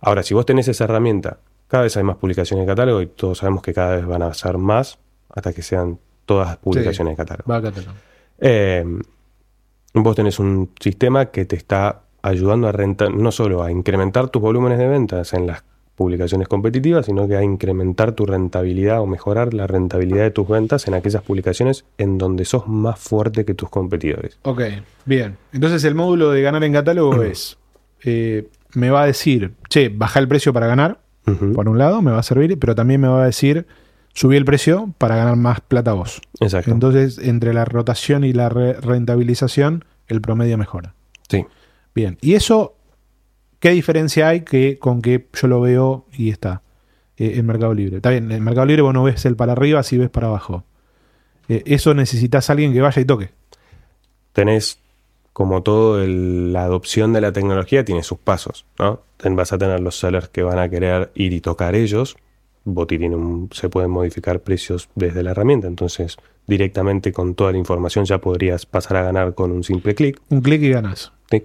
[SPEAKER 2] Ahora, si vos tenés esa herramienta, cada vez hay más publicaciones de catálogo y todos sabemos que cada vez van a ser más hasta que sean todas publicaciones de catálogo.
[SPEAKER 1] Va a catálogo.
[SPEAKER 2] Eh, vos tenés un sistema que te está ayudando a rentar, no solo a incrementar tus volúmenes de ventas en las publicaciones competitivas, sino que a incrementar tu rentabilidad o mejorar la rentabilidad de tus ventas en aquellas publicaciones en donde sos más fuerte que tus competidores.
[SPEAKER 1] Ok, bien. Entonces el módulo de ganar en catálogo es, eh, me va a decir, che, baja el precio para ganar, por un lado, me va a servir, pero también me va a decir, subí el precio para ganar más plata vos.
[SPEAKER 2] Exacto.
[SPEAKER 1] Entonces, entre la rotación y la re- rentabilización, el promedio mejora.
[SPEAKER 2] sí.
[SPEAKER 1] Bien, y eso, ¿qué diferencia hay que con que yo lo veo y está eh, en Mercado Libre? Está bien, en Mercado Libre vos no ves el para arriba, si ves para abajo. Eh, eso necesitas a alguien que vaya y toque.
[SPEAKER 2] tenés, como todo, el- la adopción de la tecnología tiene sus pasos, ¿no? Vas a tener los sellers que van a querer ir y tocar ellos. Boti tiene un- se pueden modificar precios desde la herramienta, entonces directamente con toda la información ya podrías pasar a ganar con un simple clic.
[SPEAKER 1] Un clic y ganas.
[SPEAKER 2] ¿sí?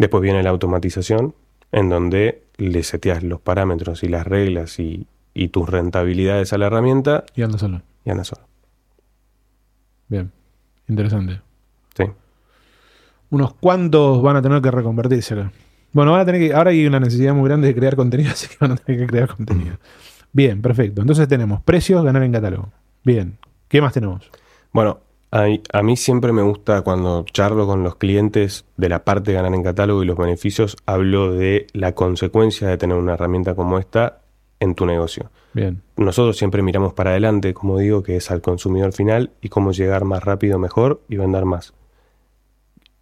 [SPEAKER 2] Después viene la automatización, en donde le seteas los parámetros y las reglas y, y tus rentabilidades a la herramienta
[SPEAKER 1] Y anda solo.
[SPEAKER 2] y anda solo.
[SPEAKER 1] Bien, interesante.
[SPEAKER 2] Sí.
[SPEAKER 1] Unos cuantos van a tener que reconvertirse acá. Bueno, van a tener que. Ahora hay una necesidad muy grande de crear contenido, así que van a tener que crear contenido. Bien, perfecto. Entonces tenemos precios, ganar en catálogo. Bien. ¿Qué más tenemos?
[SPEAKER 2] Bueno, a, a mí siempre me gusta cuando charlo con los clientes de la parte de ganar en catálogo y los beneficios, hablo de la consecuencia de tener una herramienta como esta en tu negocio.
[SPEAKER 1] Bien.
[SPEAKER 2] Nosotros siempre miramos para adelante, como digo, que es al consumidor final y cómo llegar más rápido, mejor y vender más.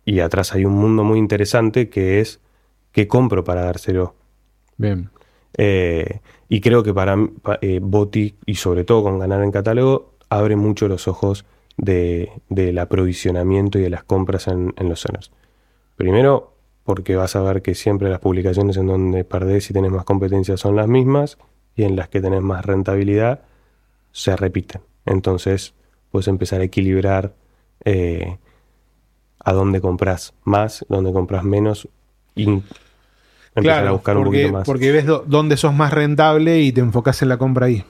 [SPEAKER 2] Y atrás hay un mundo muy interesante que es qué compro para dárselo.
[SPEAKER 1] Bien.
[SPEAKER 2] Eh, y creo que para eh, Boti, y sobre todo con ganar en catálogo, abre mucho los ojos de, del aprovisionamiento y de las compras en, en los sellers. Primero, porque vas a ver que siempre las publicaciones en donde perdés y tenés más competencia son las mismas, y en las que tenés más rentabilidad se repiten. Entonces, puedes empezar a equilibrar eh, a dónde compras más, dónde compras menos y empezar a buscar un
[SPEAKER 1] porque,
[SPEAKER 2] poquito más.
[SPEAKER 1] porque ves dónde sos más rentable y te enfocás en la compra ahí.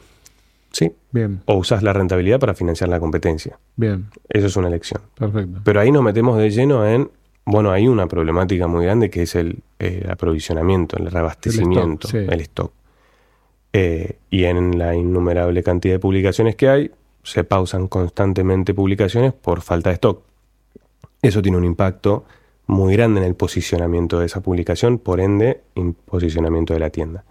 [SPEAKER 2] Sí.
[SPEAKER 1] Bien,
[SPEAKER 2] O usas la rentabilidad para financiar la competencia.
[SPEAKER 1] bien,
[SPEAKER 2] Eso es una elección.
[SPEAKER 1] perfecto.
[SPEAKER 2] Pero ahí nos metemos de lleno en, bueno, hay una problemática muy grande que es el, eh, aprovisionamiento, el reabastecimiento,
[SPEAKER 1] El stock, sí.
[SPEAKER 2] el stock. Eh, y en la innumerable cantidad de publicaciones que hay, se pausan constantemente publicaciones por falta de stock. Eso tiene un impacto muy grande en el posicionamiento de esa publicación, por ende, en posicionamiento de la tienda.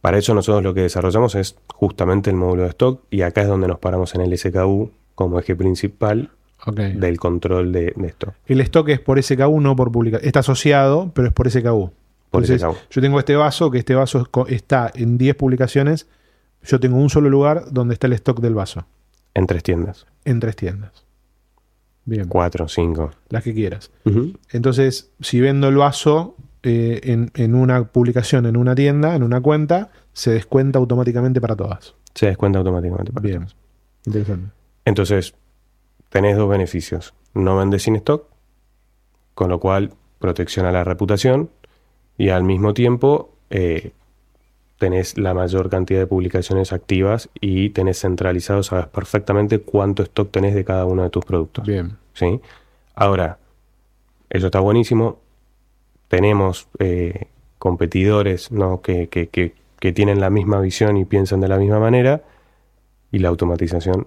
[SPEAKER 2] Para eso nosotros lo que desarrollamos es justamente el módulo de stock y acá es donde nos paramos en el SKU como eje principal del control de, de stock.
[SPEAKER 1] El stock es por SKU, no por publicación. Está asociado, pero es por SKU.
[SPEAKER 2] Por
[SPEAKER 1] Entonces,
[SPEAKER 2] SKU.
[SPEAKER 1] yo tengo este vaso, que este vaso está en 10 publicaciones. Yo tengo un solo lugar donde está el stock del vaso,
[SPEAKER 2] En tres tiendas.
[SPEAKER 1] en tres tiendas. Bien,
[SPEAKER 2] Cuatro, cinco.
[SPEAKER 1] las que quieras. Entonces, si vendo el vaso eh, en, en una publicación, en una tienda, en una cuenta, se descuenta automáticamente para todas.
[SPEAKER 2] Se descuenta automáticamente. para
[SPEAKER 1] Bien, interesante.
[SPEAKER 2] Entonces, tenés dos beneficios. No vendes sin stock, con lo cual protecciona la reputación y al mismo tiempo eh, tenés la mayor cantidad de publicaciones activas y tenés centralizado, sabes perfectamente cuánto stock tenés de cada uno de tus productos.
[SPEAKER 1] Bien,
[SPEAKER 2] ¿sí? Ahora, eso está buenísimo. Tenemos eh, competidores ¿no? que, que- que- que tienen la misma visión y piensan de la misma manera. Y la automatización.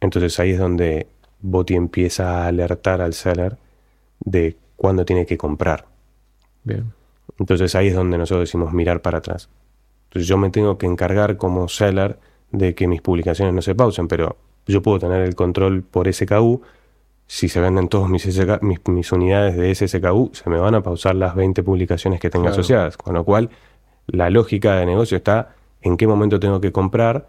[SPEAKER 2] Entonces ahí es donde Boti empieza a alertar al seller de cuándo tiene que comprar.
[SPEAKER 1] bien.
[SPEAKER 2] Entonces ahí es donde nosotros decimos mirar para atrás. Entonces yo me tengo que encargar como seller de que mis publicaciones no se pausen, pero yo puedo tener el control por SKU. Si se venden todos mis, SK mis, mis unidades de ese SKU, se me van a pausar las 20 publicaciones que tengo
[SPEAKER 1] Claro.
[SPEAKER 2] asociadas. Con lo cual, la lógica de negocio está en qué momento tengo que comprar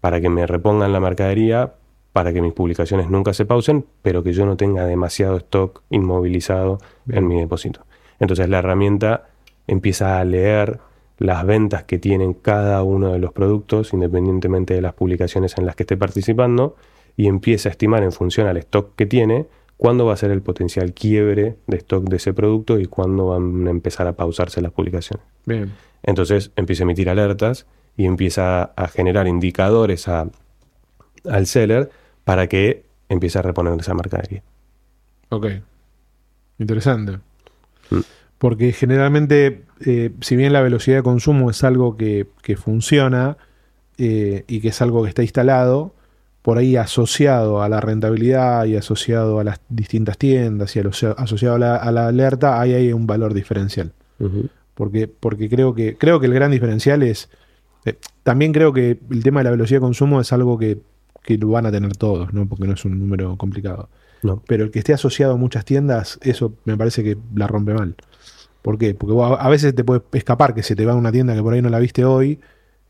[SPEAKER 2] para que me repongan la mercadería, para que mis publicaciones nunca se pausen, pero que yo no tenga demasiado stock inmovilizado
[SPEAKER 1] Bien.
[SPEAKER 2] en mi depósito. Entonces la herramienta empieza a leer las ventas que tienen cada uno de los productos, independientemente de las publicaciones en las que esté participando, y empieza a estimar en función al stock que tiene cuándo va a ser el potencial quiebre de stock de ese producto y cuándo van a empezar a pausarse las publicaciones.
[SPEAKER 1] Bien.
[SPEAKER 2] Entonces empieza a emitir alertas y empieza a generar indicadores a- al seller para que empiece a reponer esa mercadería.
[SPEAKER 1] Ok. Interesante.
[SPEAKER 2] Mm.
[SPEAKER 1] Porque generalmente, eh, si bien la velocidad de consumo es algo que, que funciona eh, y que es algo que está instalado, por ahí asociado a la rentabilidad y asociado a las distintas tiendas y a lo- asociado a la, a la alerta, ahí hay un valor diferencial. Porque, porque creo que creo que el gran diferencial es. eh, también creo que el tema de la velocidad de consumo es algo que, que lo van a tener todos, ¿no? Porque no es un número complicado.
[SPEAKER 2] No.
[SPEAKER 1] Pero el que esté asociado a muchas tiendas, eso me parece que la rompe mal. ¿Por qué? Porque vos a a veces te puede escapar que se te va a una tienda que por ahí no la viste hoy.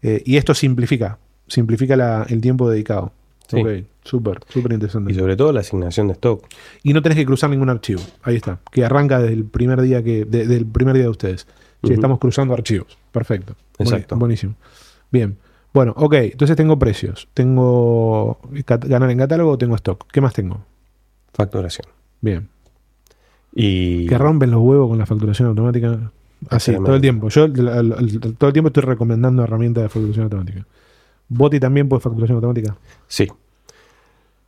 [SPEAKER 1] eh, y esto simplifica. Simplifica la- el tiempo dedicado.
[SPEAKER 2] Sí.
[SPEAKER 1] Ok, súper, súper interesante.
[SPEAKER 2] Y sobre todo la asignación de stock.
[SPEAKER 1] Y no tenés que cruzar ningún archivo. Ahí está. Que arranca desde el primer día que, de- del primer día de ustedes.
[SPEAKER 2] Ujú.
[SPEAKER 1] estamos cruzando archivos. Perfecto.
[SPEAKER 2] Exacto.
[SPEAKER 1] buenísimo. Bien. Bueno, ok. Entonces tengo precios. Tengo ganar en catálogo, tengo stock. ¿Qué más tengo?
[SPEAKER 2] Facturación.
[SPEAKER 1] Bien.
[SPEAKER 2] Y
[SPEAKER 1] Que rompen los huevos con la facturación automática. Así, todo el tiempo. Yo todo el tiempo estoy recomendando herramientas de facturación automática. ¿Boti también puede facturación automática?
[SPEAKER 2] sí.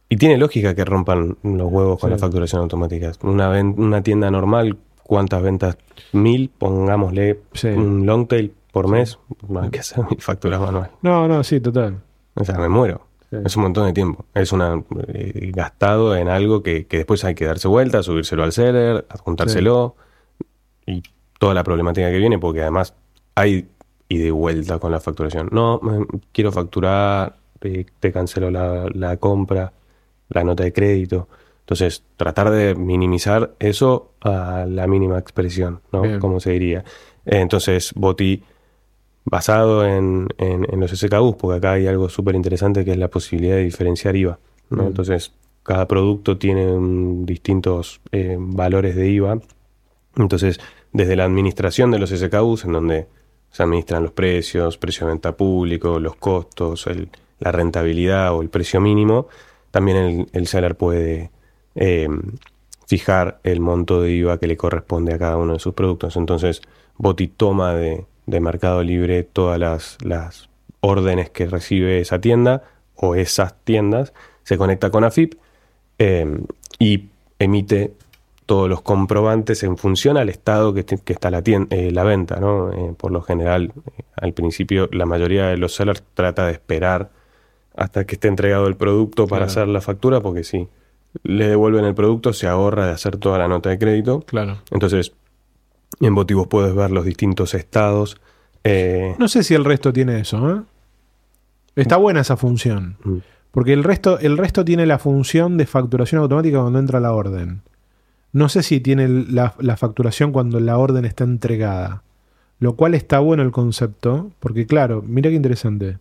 [SPEAKER 2] Y tiene lógica que rompan los huevos con
[SPEAKER 1] Sí.
[SPEAKER 2] la facturación automática. Una, una tienda normal, ¿cuántas ventas? Mil, pongámosle
[SPEAKER 1] Sí.
[SPEAKER 2] un long tail por mes. No hay que hacer mil facturas manual.
[SPEAKER 1] No, no, sí, total.
[SPEAKER 2] O sea, me muero.
[SPEAKER 1] Sí.
[SPEAKER 2] Es un montón de tiempo. Es una eh, gastado en algo que, que después hay que darse vuelta, subírselo al seller, adjuntárselo y toda la problemática que viene, porque además hay y vuelta con la facturación. No, me- quiero facturar, te, cancelo la, la compra, la nota de crédito. Entonces, tratar de minimizar eso a la mínima expresión, ¿no?
[SPEAKER 1] Bien.
[SPEAKER 2] Como se diría. Entonces, Boti basado en, en- en los SKUs, porque acá hay algo súper interesante que es la posibilidad de diferenciar IVA. ¿no?
[SPEAKER 1] Bien.
[SPEAKER 2] Entonces, cada producto tiene distintos eh, valores de IVA. Entonces, desde la administración de los SKUs, en donde se administran los precios, precio de venta público, los costos, la rentabilidad o el precio mínimo, también el, el seller puede eh, fijar el monto de IVA que le corresponde a cada uno de sus productos. Entonces, Boti toma de, de Mercado Libre todas las, las órdenes que recibe esa tienda o esas tiendas, se conecta con AFIP eh, y emite todos los comprobantes en función al estado que, que está la, tienda, eh, la venta. ¿no? Eh, por lo general, al principio, la mayoría de los sellers trata de esperar hasta que esté entregado el producto para
[SPEAKER 1] Claro.
[SPEAKER 2] hacer la factura, porque si le devuelven el producto, se ahorra de hacer toda la nota de crédito.
[SPEAKER 1] Claro.
[SPEAKER 2] Entonces, en Votivos puedes ver los distintos estados. eh,
[SPEAKER 1] No sé si el resto tiene eso, ¿eh? Está buena esa función.
[SPEAKER 2] mm,
[SPEAKER 1] Porque el resto, el resto tiene la función de facturación automática cuando entra la orden. No sé si tiene la, la facturación cuando la orden está entregada. Lo cual está bueno el concepto. Porque claro, mira qué interesante.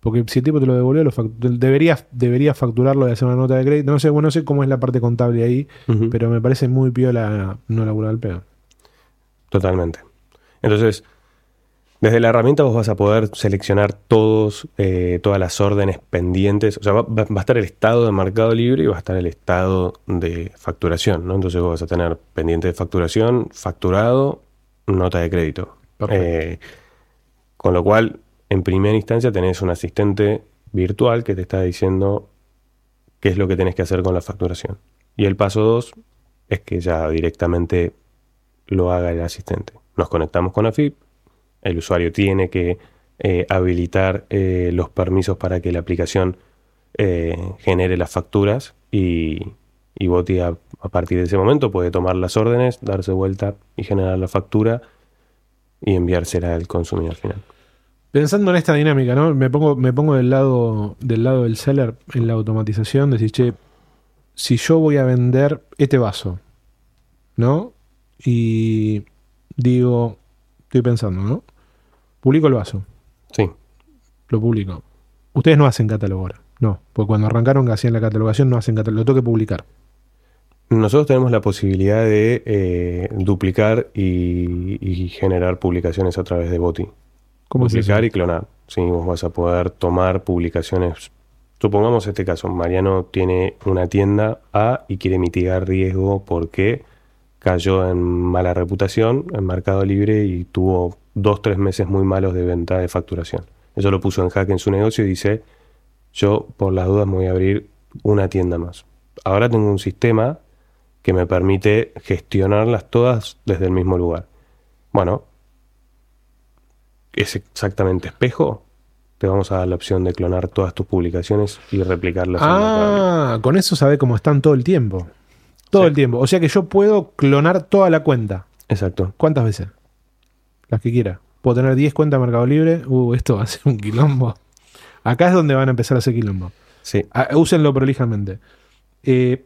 [SPEAKER 1] Porque si el tipo te lo devolvió, lo debería, debería facturarlo y hacer una nota de crédito. No sé, bueno, no sé cómo es la parte contable ahí. Pero me parece muy piola no laburar al pedo.
[SPEAKER 2] Totalmente. Entonces, desde la herramienta vos vas a poder seleccionar todos, eh, todas las órdenes pendientes. O sea, va, a estar el estado de mercado libre y va a estar el estado de facturación, ¿no? Entonces vos vas a tener pendiente de facturación, facturado, nota de crédito. Eh, con lo cual, en primera instancia tenés un asistente virtual que te está diciendo qué es lo que tenés que hacer con la facturación. Y el paso 2 es que ya directamente lo haga el asistente. Nos conectamos con AFIP, el usuario tiene que eh, habilitar eh, los permisos para que la aplicación eh, genere las facturas y, y Boti a, partir de ese momento puede tomar las órdenes, darse vuelta y generar la factura y enviársela al consumidor final.
[SPEAKER 1] Pensando en esta dinámica, ¿no? Me pongo, me pongo del lado del lado del seller en la automatización, decir, che, si yo voy a vender este vaso, ¿no? Y digo, estoy pensando, ¿no? Publico el vaso,
[SPEAKER 2] Sí,
[SPEAKER 1] lo publico. Ustedes no hacen catálogo ahora, no, porque cuando arrancaron que hacían la catalogación no hacen catálogo, lo tengo que publicar.
[SPEAKER 2] nosotros tenemos la posibilidad de eh, duplicar y, y generar publicaciones a través de Boti.
[SPEAKER 1] ¿Cómo es
[SPEAKER 2] duplicar y clonar. Sí, vos vas a poder tomar publicaciones. Supongamos este caso, Mariano tiene una tienda A y quiere mitigar riesgo porque cayó en mala reputación en Mercado Libre y tuvo dos, tres meses muy malos de venta de facturación. Eso lo puso en jaque en su negocio y dice, yo por las dudas me voy a abrir una tienda más. Ahora tengo un sistema que me permite gestionarlas todas desde el mismo lugar. Bueno, es exactamente espejo, te vamos a dar la opción de clonar todas tus publicaciones y replicarlas en.
[SPEAKER 1] Ah, con eso sabe cómo están todo el tiempo. Todo
[SPEAKER 2] Sí.
[SPEAKER 1] el tiempo. O sea que yo puedo clonar toda la cuenta.
[SPEAKER 2] Exacto.
[SPEAKER 1] ¿Cuántas veces? Las que quiera. Puedo tener 10 cuentas de Mercado Libre. Uh, esto va a ser un quilombo. Acá es donde van a empezar a hacer quilombo.
[SPEAKER 2] Sí,
[SPEAKER 1] Ah, úsenlo prolijamente. Eh,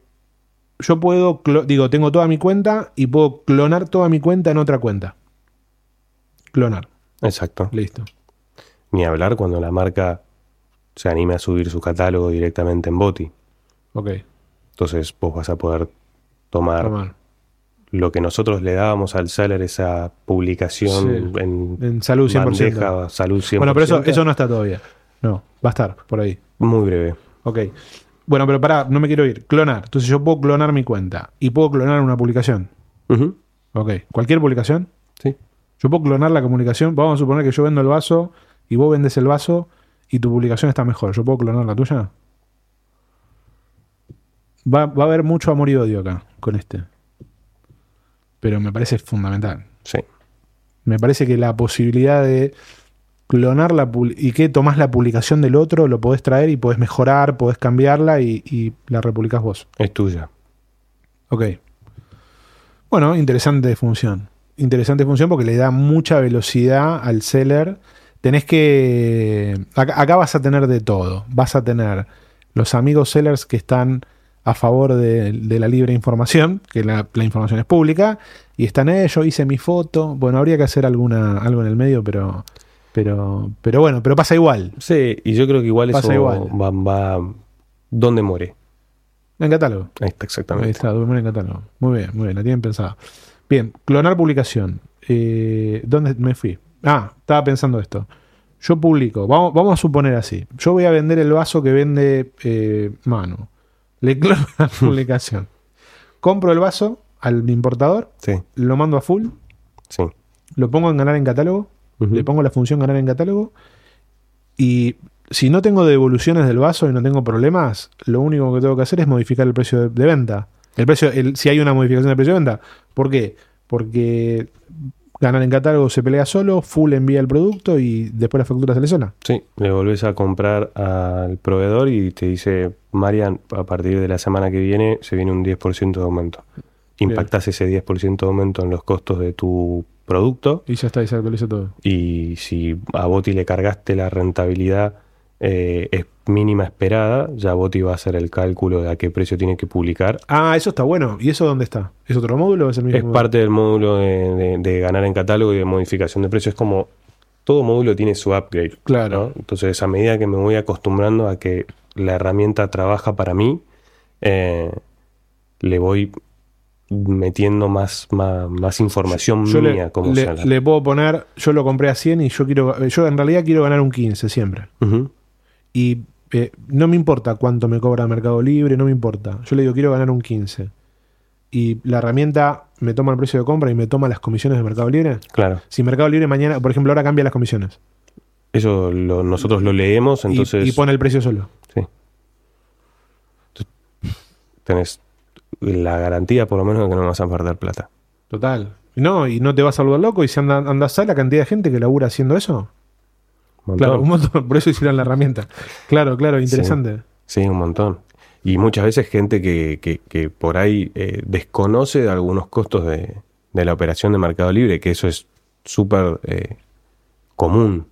[SPEAKER 1] yo puedo, digo, tengo toda mi cuenta y puedo clonar toda mi cuenta en otra cuenta. Clonar.
[SPEAKER 2] exacto.
[SPEAKER 1] Listo.
[SPEAKER 2] Ni hablar cuando la marca se anime a subir su catálogo directamente en Boti.
[SPEAKER 1] Ok.
[SPEAKER 2] Entonces vos vas a poder tomar
[SPEAKER 1] Tomar.
[SPEAKER 2] lo que nosotros le dábamos al seller, esa publicación
[SPEAKER 1] Sí.
[SPEAKER 2] en,
[SPEAKER 1] En salud 100%.
[SPEAKER 2] bandeja, salud 100%.
[SPEAKER 1] Bueno, pero eso, eso no está todavía. No, va a estar por ahí.
[SPEAKER 2] Muy breve.
[SPEAKER 1] Ok. Bueno, pero pará, no me quiero ir. Clonar. Entonces yo puedo clonar mi cuenta y puedo clonar una publicación. Ok. ¿Cualquier publicación?
[SPEAKER 2] Sí.
[SPEAKER 1] Yo puedo clonar la comunicación. Vamos a suponer que yo vendo el vaso y vos vendes el vaso y tu publicación está mejor. ¿Yo puedo clonar la tuya? Va, va a haber mucho amor y odio acá con este. Pero me parece fundamental.
[SPEAKER 2] Sí.
[SPEAKER 1] Me parece que la posibilidad de clonar la y que tomás la publicación del otro, lo podés traer y podés mejorar, podés cambiarla y, y la republicás vos.
[SPEAKER 2] Es tuya.
[SPEAKER 1] Ok. Bueno, interesante función. Interesante función porque le da mucha velocidad al seller. Tenés que. Acá, acá vas a tener de todo. Vas a tener los amigos sellers que están a favor de, de la libre información, que la, la información es pública, y están ellos, hice mi foto. Bueno, habría que hacer alguna, algo en el medio, pero. Pero, pero bueno, pero pasa igual.
[SPEAKER 2] Sí, y yo creo que igual
[SPEAKER 1] Pasa
[SPEAKER 2] eso
[SPEAKER 1] igual.
[SPEAKER 2] va, va donde muere.
[SPEAKER 1] En catálogo.
[SPEAKER 2] Ahí está
[SPEAKER 1] Ahí
[SPEAKER 2] exactamente.
[SPEAKER 1] está, duerme en catálogo. Muy bien, muy bien, la tienen pensada. Bien, clonar publicación. Eh, ¿Dónde me fui? Ah, estaba pensando esto. Yo publico, vamos, vamos a suponer así. Yo voy a vender el vaso que vende eh, Manu. Le clono la publicación. compro el vaso al importador,
[SPEAKER 2] Sí,
[SPEAKER 1] lo mando a full,
[SPEAKER 2] sí.
[SPEAKER 1] lo pongo en ganar en catálogo, le pongo la función ganar en catálogo y si no tengo devoluciones del vaso y no tengo problemas, lo único que tengo que hacer es modificar el precio de, de venta. El precio, el- si hay una modificación del precio de venta. ¿Por qué? Porque ganar en catálogo se pelea solo, full envía el producto y después la factura sale sola.
[SPEAKER 2] Sí, le volvés a comprar al proveedor y te dice, Marian, a partir de la semana que viene se viene un 10% de aumento. Impactás ese 10% de aumento en los costos de tu producto
[SPEAKER 1] Y ya está, y se actualiza todo.
[SPEAKER 2] y si a Boti le cargaste la rentabilidad eh, es mínima esperada, ya Boti va a hacer el cálculo de a qué precio tiene que publicar.
[SPEAKER 1] Ah, eso está bueno. ¿Y eso dónde está? ¿Es otro módulo o es el mismo?
[SPEAKER 2] Es
[SPEAKER 1] módulo?
[SPEAKER 2] parte del módulo de, de- de ganar en catálogo y de modificación de precio. Es como todo módulo tiene su upgrade.
[SPEAKER 1] Claro.
[SPEAKER 2] ¿no? Entonces, a medida que me voy acostumbrando a que la herramienta trabaja para mí, eh, le voy metiendo más, más, más información
[SPEAKER 1] Yo
[SPEAKER 2] mía
[SPEAKER 1] le,
[SPEAKER 2] como
[SPEAKER 1] le-
[SPEAKER 2] usarla.
[SPEAKER 1] le puedo poner, yo lo compré a 100 y yo quiero, yo en realidad quiero ganar un 15 siempre.
[SPEAKER 2] Ujú.
[SPEAKER 1] Y eh, no me importa cuánto me cobra Mercado Libre, no me importa. Yo le digo, quiero ganar un 15. Y la herramienta me toma el precio de compra y me toma las comisiones de Mercado Libre.
[SPEAKER 2] Claro,
[SPEAKER 1] Si Mercado Libre mañana, por ejemplo, ahora cambia las comisiones.
[SPEAKER 2] eso lo- nosotros lo leemos, entonces
[SPEAKER 1] y, pone el precio solo.
[SPEAKER 2] sí. Tenés la garantía por lo menos de que no vas a perder plata.
[SPEAKER 1] Total. No, y no te vas a volver loco. Y si anda, andas a la cantidad de gente que labura haciendo eso.
[SPEAKER 2] Montón.
[SPEAKER 1] Claro, un montón. Por eso hicieron la herramienta. Claro, claro, interesante.
[SPEAKER 2] Sí, un montón. Y muchas veces gente que, que- que por ahí eh, desconoce de algunos costos de, de la operación de Mercado Libre, que eso es súper eh, común.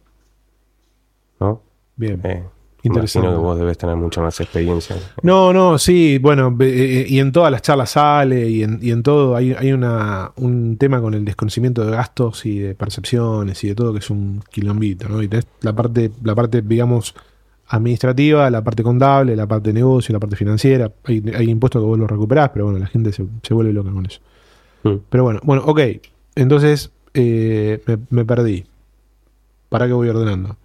[SPEAKER 2] ¿No?
[SPEAKER 1] Bien.
[SPEAKER 2] Eh,
[SPEAKER 1] Interesante.
[SPEAKER 2] Imagino que vos debes tener mucha más experiencia.
[SPEAKER 1] No, no, sí, bueno, ve- eh, y en todas las charlas sale, y en, y en todo hay, hay una, un tema con el desconocimiento de gastos y de percepciones y de todo que es un quilombito, ¿no? Y tenés la parte, la parte, digamos, administrativa, la parte contable, la parte de negocio, la parte financiera. Hay, hay impuestos que vos los recuperás, pero bueno, la gente se, se vuelve loca con eso.
[SPEAKER 2] Mm.
[SPEAKER 1] Pero bueno, bueno, ok. Entonces eh, me, me perdí. ¿Para qué voy ordenando?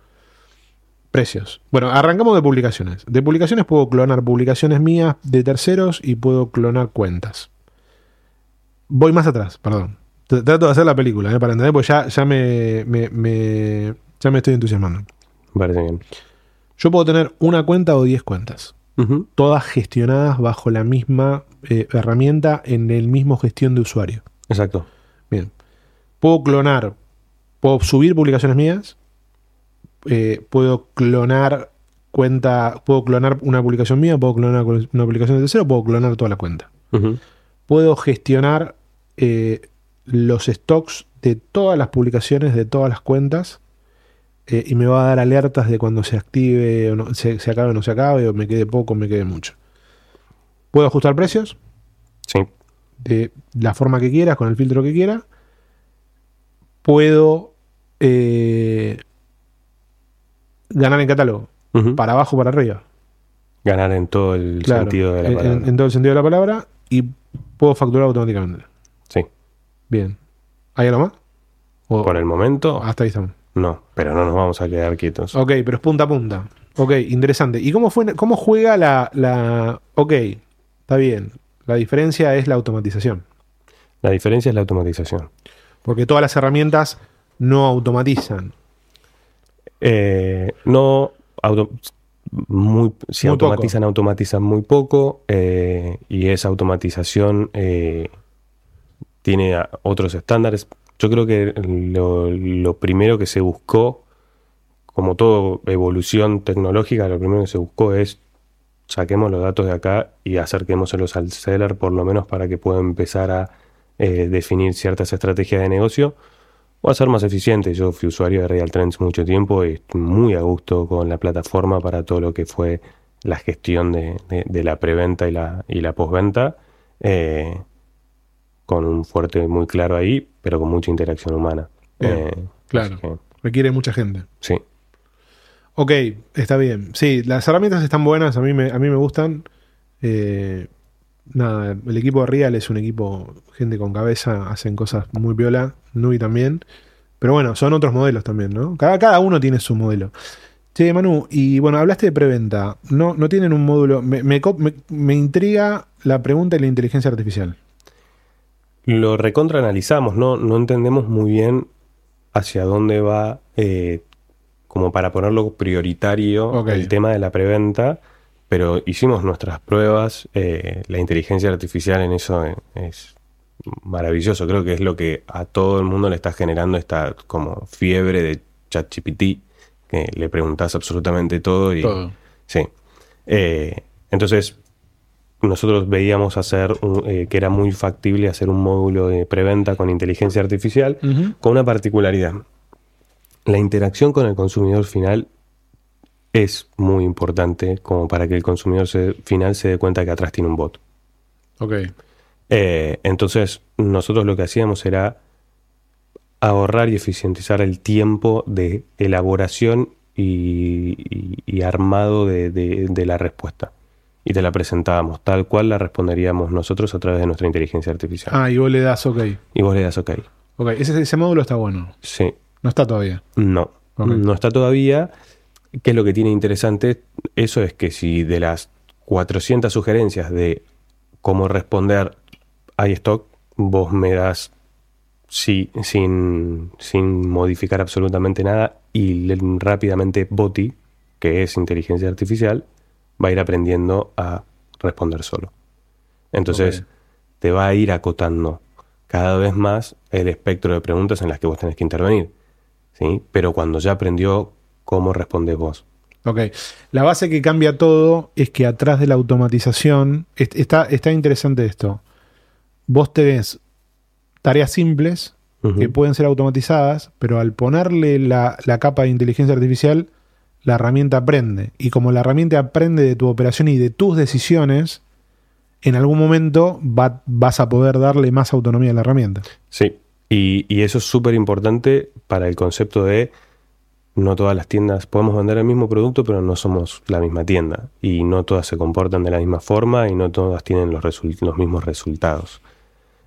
[SPEAKER 1] Precios. Bueno, arrancamos de publicaciones. De publicaciones puedo clonar publicaciones mías de terceros y puedo clonar cuentas. Voy más atrás, perdón. Trato de hacer la película, ¿eh? para entender, porque ya, ya me, me- me- ya me estoy entusiasmando.
[SPEAKER 2] Parece bien.
[SPEAKER 1] Yo puedo tener una cuenta o 10 cuentas, todas gestionadas bajo la misma eh, herramienta en el mismo gestión de usuario.
[SPEAKER 2] Exacto.
[SPEAKER 1] Bien. Puedo clonar, puedo subir publicaciones mías, eh, puedo clonar cuenta, puedo clonar una publicación mía, puedo clonar una publicación de tercero, puedo clonar toda la cuenta. Puedo gestionar eh, los stocks de todas las publicaciones de todas las cuentas eh, y me va a dar alertas de cuando se active o no, se, se acabe o no se acabe, o me quede poco o me quede mucho. Puedo ajustar precios
[SPEAKER 2] Sí.
[SPEAKER 1] de la forma que quieras, con el filtro que quiera. Puedo eh, ganar en catálogo, para abajo para arriba.
[SPEAKER 2] Ganar en todo el
[SPEAKER 1] Claro,
[SPEAKER 2] sentido de la palabra.
[SPEAKER 1] en, en todo el sentido de la palabra. Y puedo facturar automáticamente.
[SPEAKER 2] Sí.
[SPEAKER 1] Bien. ¿Hay algo más? O-
[SPEAKER 2] Por el momento,
[SPEAKER 1] hasta ahí estamos.
[SPEAKER 2] no. Pero no nos vamos a quedar quietos.
[SPEAKER 1] Ok, pero es punta a punta. Ok, interesante. ¿Y cómo, fue, cómo juega la, la... Ok, está bien. La diferencia es la automatización.
[SPEAKER 2] La diferencia es la automatización.
[SPEAKER 1] Porque todas las herramientas no automatizan.
[SPEAKER 2] Eh, no, auto- muy, si
[SPEAKER 1] Muy
[SPEAKER 2] automatizan, automatizan muy poco eh, y esa automatización eh, tiene otros estándares. Yo creo que lo, lo primero que se buscó, como toda evolución tecnológica, lo primero que se buscó es saquemos los datos de acá y acerquémoselos al seller por lo menos para que pueda empezar a eh, definir ciertas estrategias de negocio o a ser más eficiente. Yo fui usuario de Real Trends mucho tiempo y estoy muy a gusto con la plataforma para todo lo que fue la gestión de, de- de la preventa y la, y la postventa, eh, con un fuerte muy claro ahí, pero con mucha interacción humana. Eh,
[SPEAKER 1] claro.
[SPEAKER 2] que,
[SPEAKER 1] Requiere mucha gente.
[SPEAKER 2] sí,
[SPEAKER 1] Ok, está bien. Sí, las herramientas están buenas, a mí me, a mí me gustan. Nada, el equipo de Real es un equipo, gente con cabeza, hacen cosas muy piola, Nui también. Pero bueno, son otros modelos también, ¿no? Cada, cada uno tiene su modelo. Che, Manu, y bueno, hablaste de preventa. No, no tienen un módulo. Me, me me- intriga la pregunta de la inteligencia artificial.
[SPEAKER 2] Lo recontraanalizamos, ¿no? No entendemos muy bien hacia dónde va, eh, como para ponerlo prioritario, el tema de la preventa, pero hicimos nuestras pruebas. eh, la inteligencia artificial en eso es maravilloso. Creo que es lo que a todo el mundo le está generando esta como fiebre de ChatGPT, que le preguntas absolutamente todo y
[SPEAKER 1] Todo.
[SPEAKER 2] Sí. Eh, entonces, nosotros veíamos hacer un- eh, que era muy factible hacer un módulo de preventa con inteligencia artificial con una particularidad. La interacción con el consumidor final es muy importante como para que el consumidor se- final se dé cuenta que atrás tiene un bot.
[SPEAKER 1] Ok.
[SPEAKER 2] Eh, entonces, nosotros lo que hacíamos era ahorrar y eficientizar el tiempo de elaboración y, y- y armado de, de- de la respuesta. Y te la presentábamos tal cual la responderíamos nosotros a través de nuestra inteligencia artificial.
[SPEAKER 1] Ah, y vos le das ok.
[SPEAKER 2] Y vos le das OK.
[SPEAKER 1] Ok, ese, ese módulo está bueno.
[SPEAKER 2] Sí,
[SPEAKER 1] No está todavía.
[SPEAKER 2] no. No está todavía. ¿Qué es lo que tiene interesante? Eso es que si de las 400 sugerencias de cómo responder hay stock, vos me das sí, sin, sin modificar absolutamente nada y rápidamente Boti, que es inteligencia artificial, va a ir aprendiendo a responder solo. Entonces, te va a ir acotando cada vez más el espectro de preguntas en las que vos tenés que intervenir. ¿sí? Pero cuando ya aprendió cómo respondés vos.
[SPEAKER 1] Ok. La base que cambia todo es que atrás de la automatización est- está, está interesante esto. Vos tenés tareas simples que pueden ser automatizadas, pero al ponerle la, la capa de inteligencia artificial, la herramienta aprende. Y como la herramienta aprende de tu operación y de tus decisiones, en algún momento va- vas a poder darle más autonomía a la herramienta.
[SPEAKER 2] Sí, y, y eso es súper importante para el concepto de no todas las tiendas podemos vender el mismo producto, pero no somos la misma tienda. Y no todas se comportan de la misma forma y no todas tienen los, mismos resultados.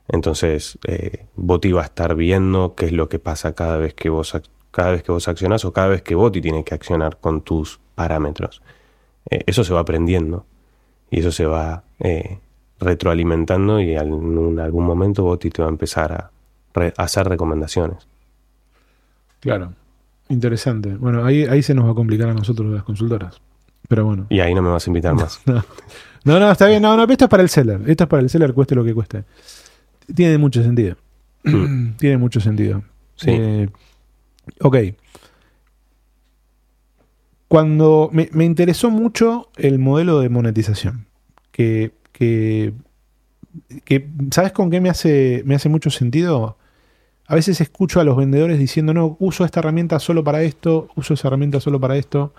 [SPEAKER 2] Entonces, eh, Boti va a estar viendo qué es lo que pasa cada vez que vos cada vez que vos accionás o cada vez que Boti tiene que accionar con tus parámetros. Eh, eso se va aprendiendo y eso se va eh, retroalimentando y en algún momento Boti te va a empezar a hacer recomendaciones.
[SPEAKER 1] Claro. Interesante. Bueno, ahí, ahí se nos va a complicar a nosotros las consultoras. Pero bueno.
[SPEAKER 2] Y ahí no me vas a invitar más.
[SPEAKER 1] No, no, no, está bien. No, no, esto es para el seller. Esto es para el seller, cueste lo que cueste. Tiene mucho sentido. Tiene mucho sentido.
[SPEAKER 2] Sí.
[SPEAKER 1] Eh, ok. Cuando me, me interesó mucho el modelo de monetización. Que, que, que ¿sabes con qué me hace, me hace mucho sentido? A veces escucho a los vendedores diciendo, no, uso esta herramienta solo para esto, uso esa herramienta solo para esto.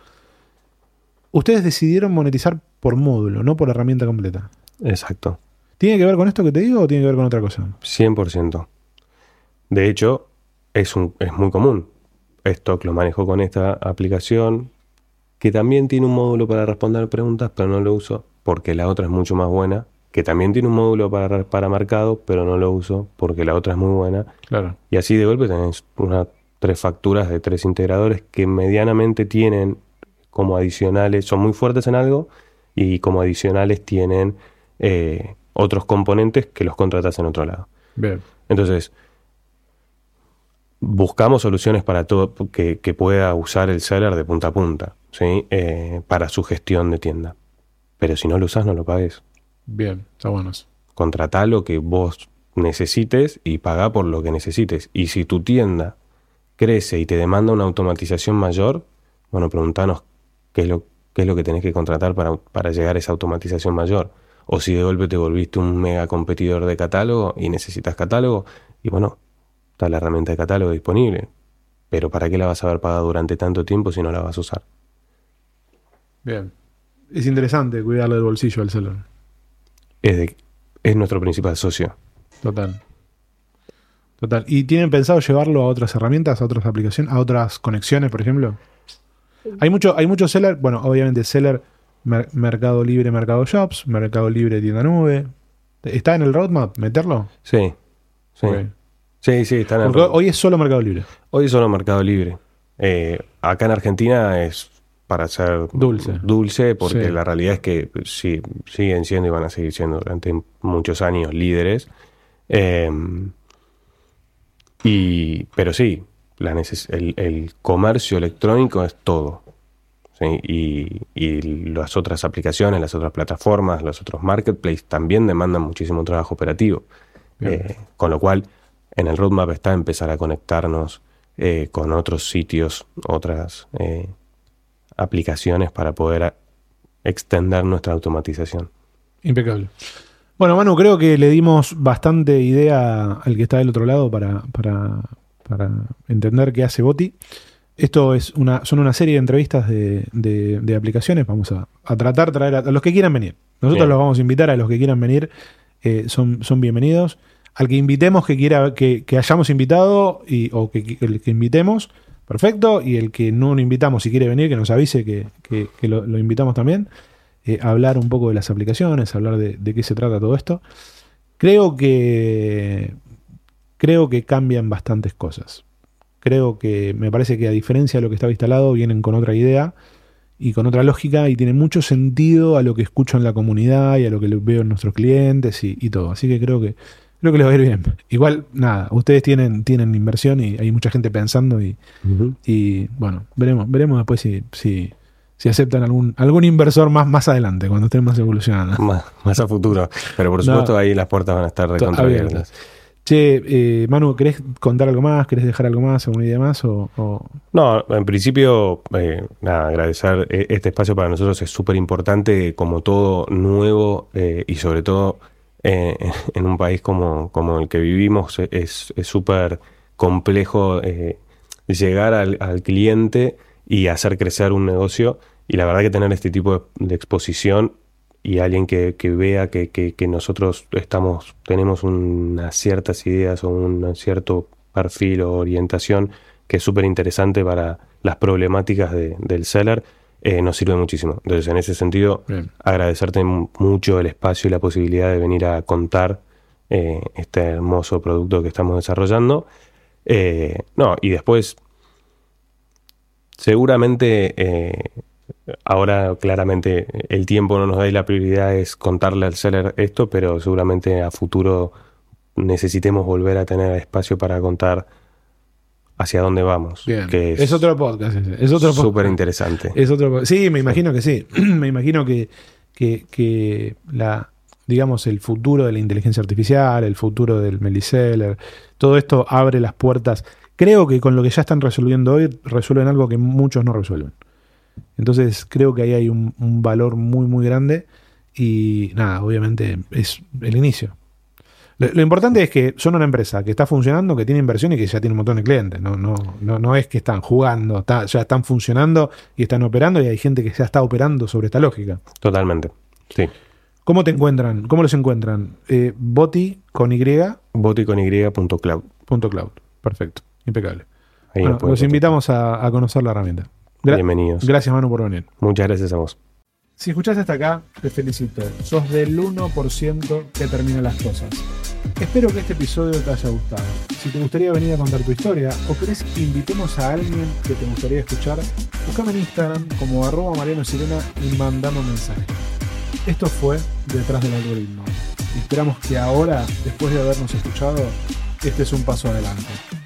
[SPEAKER 1] Ustedes decidieron monetizar por módulo, no por herramienta completa.
[SPEAKER 2] Exacto.
[SPEAKER 1] ¿Tiene que ver con esto que te digo o tiene que ver con otra cosa?
[SPEAKER 2] 100%. De hecho, es, un, es muy común. Stock lo manejo con esta aplicación, que también tiene un módulo para responder preguntas, pero no lo uso porque la otra es mucho más buena. Que también tiene un módulo para, para mercado, pero no lo uso porque la otra es muy buena.
[SPEAKER 1] Claro.
[SPEAKER 2] Y así de golpe tenés unas tres facturas de tres integradores que medianamente tienen como adicionales, son muy fuertes en algo y como adicionales tienen eh, otros componentes que los contratas en otro lado.
[SPEAKER 1] Bien.
[SPEAKER 2] Entonces, buscamos soluciones para todo que, que pueda usar el seller de punta a punta, ¿sí? Eh, para su gestión de tienda. Pero si no lo usas, no lo pagues.
[SPEAKER 1] Bien. Está bueno eso.
[SPEAKER 2] Contratá lo que vos necesites y pagá por lo que necesites. Y si tu tienda crece y te demanda una automatización mayor, bueno, preguntanos qué es lo, qué es lo que tenés que contratar para, para llegar a esa automatización mayor. O si de golpe te volviste un mega competidor de catálogo y necesitas catálogo, y bueno, está la herramienta de catálogo disponible. Pero ¿para qué la vas a haber pagado durante tanto tiempo si no la vas a usar?
[SPEAKER 1] Bien. Es interesante cuidarle el bolsillo al seller.
[SPEAKER 2] Es, de- es nuestro principal socio.
[SPEAKER 1] Total. Total. ¿Y tienen pensado llevarlo a otras herramientas, a otras aplicaciones, a otras conexiones, por ejemplo? Hay mucho, hay muchos seller, bueno, obviamente seller, Mer- Mercado Libre, Mercado Shops, Mercado Libre, Tienda Nube. ¿Está en el roadmap meterlo?
[SPEAKER 2] Sí, sí. Sí, sí, están en
[SPEAKER 1] Porque hoy es solo Mercado Libre.
[SPEAKER 2] Hoy es solo Mercado Libre. Eh, acá en Argentina es para ser
[SPEAKER 1] Dulce.
[SPEAKER 2] dulce porque
[SPEAKER 1] Sí.
[SPEAKER 2] la realidad es que sí, siguen siendo y van a seguir siendo durante muchos años líderes. Eh, y, pero sí, la el, el comercio electrónico es todo. ¿sí? Y, y las otras aplicaciones, las otras plataformas, los otros marketplaces también demandan muchísimo trabajo operativo. Eh, con lo cual, en el roadmap está empezar a conectarnos eh, con otros sitios, otras eh, aplicaciones para poder extender nuestra automatización.
[SPEAKER 1] Impecable. Bueno, Manu, creo que le dimos bastante idea al que está del otro lado para, para, para entender qué hace Boti. Esto es una, son una serie de entrevistas de, de- de aplicaciones. Vamos a, a tratar de traer a, a los que quieran venir. Nosotros
[SPEAKER 2] Bien.
[SPEAKER 1] los vamos a invitar a los que quieran venir. eh, son, son bienvenidos. Al que invitemos que quiera que, que hayamos invitado y, o que, que- el que invitemos, perfecto. Y el que no lo invitamos, si quiere venir, que nos avise que, que- lo, invitamos también. Eh, hablar un poco de las aplicaciones, hablar de, qué se trata todo esto. Creo que creo que cambian bastantes cosas. Creo que me parece que a diferencia de lo que estaba instalado, vienen con otra idea y con otra lógica y tiene mucho sentido a lo que escucho en la comunidad y a lo que veo en nuestros clientes y todo. Así que creo que creo que les va a ir bien. Igual, nada, ustedes tienen, tienen inversión y hay mucha gente pensando y, y bueno, veremos, veremos después si, si, si aceptan algún, algún inversor más, más adelante, cuando estén más evolucionados.
[SPEAKER 2] Más, más a futuro. Pero por
[SPEAKER 1] No.
[SPEAKER 2] supuesto ahí las puertas van a estar recontra
[SPEAKER 1] abiertas. Che, eh, Manu, ¿querés contar algo más? ¿Querés dejar algo más? ¿Alguna idea más? O, o-
[SPEAKER 2] No, en principio, eh, nada, agradecer eh, este espacio para nosotros es súper importante, como todo nuevo eh, y sobre todo eh, en un país como, el que vivimos, eh, es súper complejo eh, llegar al, cliente y hacer crecer un negocio. Y la verdad que tener este tipo de, exposición y alguien que, vea que, nosotros tenemos unas ciertas ideas o un cierto perfil o orientación que es súper interesante para las problemáticas de- del seller, eh, nos sirve muchísimo. Entonces, en ese sentido,
[SPEAKER 1] Bien.
[SPEAKER 2] agradecerte mu- mucho el espacio y la posibilidad de venir a contar eh, este hermoso producto que estamos desarrollando. Eh, no, y después, seguramente, ahora claramente el tiempo no nos da y la prioridad es contarle al seller esto, pero seguramente a futuro necesitemos volver a tener espacio para contar hacia dónde vamos.
[SPEAKER 1] Bien.
[SPEAKER 2] Que
[SPEAKER 1] es, otro podcast. ese, Es otro podcast.
[SPEAKER 2] súper interesante.
[SPEAKER 1] Es otro Sí, me imagino que sí. me imagino que, que, que la digamos el futuro de la inteligencia artificial, el futuro del Meliseller, todo esto abre las puertas. Creo que con lo que ya están resolviendo hoy, resuelven algo que muchos no resuelven. Entonces creo que ahí hay un, un valor muy, muy grande. Y nada, obviamente es el inicio. Lo, lo importante es que son una empresa que está funcionando, que tiene inversión y que ya tiene un montón de clientes. No, no, no, no es que están jugando, está- ya están funcionando y están operando y hay gente que ya está operando sobre esta lógica.
[SPEAKER 2] Totalmente. Sí.
[SPEAKER 1] ¿Cómo te encuentran? ¿Cómo los encuentran? Eh, Boti con Y
[SPEAKER 2] boticony.cloud.
[SPEAKER 1] punto cloud. Perfecto, impecable.
[SPEAKER 2] Ahí
[SPEAKER 1] Bueno, los invitamos a, a conocer la herramienta. Gra-
[SPEAKER 2] Bienvenidos.
[SPEAKER 1] Gracias, Manu, por venir.
[SPEAKER 2] Muchas gracias a vos.
[SPEAKER 1] Si escuchaste hasta acá, te felicito. Sos del 1% que termina las cosas. Espero que este episodio te haya gustado. Si te gustaría venir a contar tu historia o querés que invitemos a alguien que te gustaría escuchar, buscame en Instagram como arroba Mariano Sirena y mandame un mensaje. Esto fue Detrás del Algoritmo. Esperamos que ahora, después de habernos escuchado, este es un paso adelante.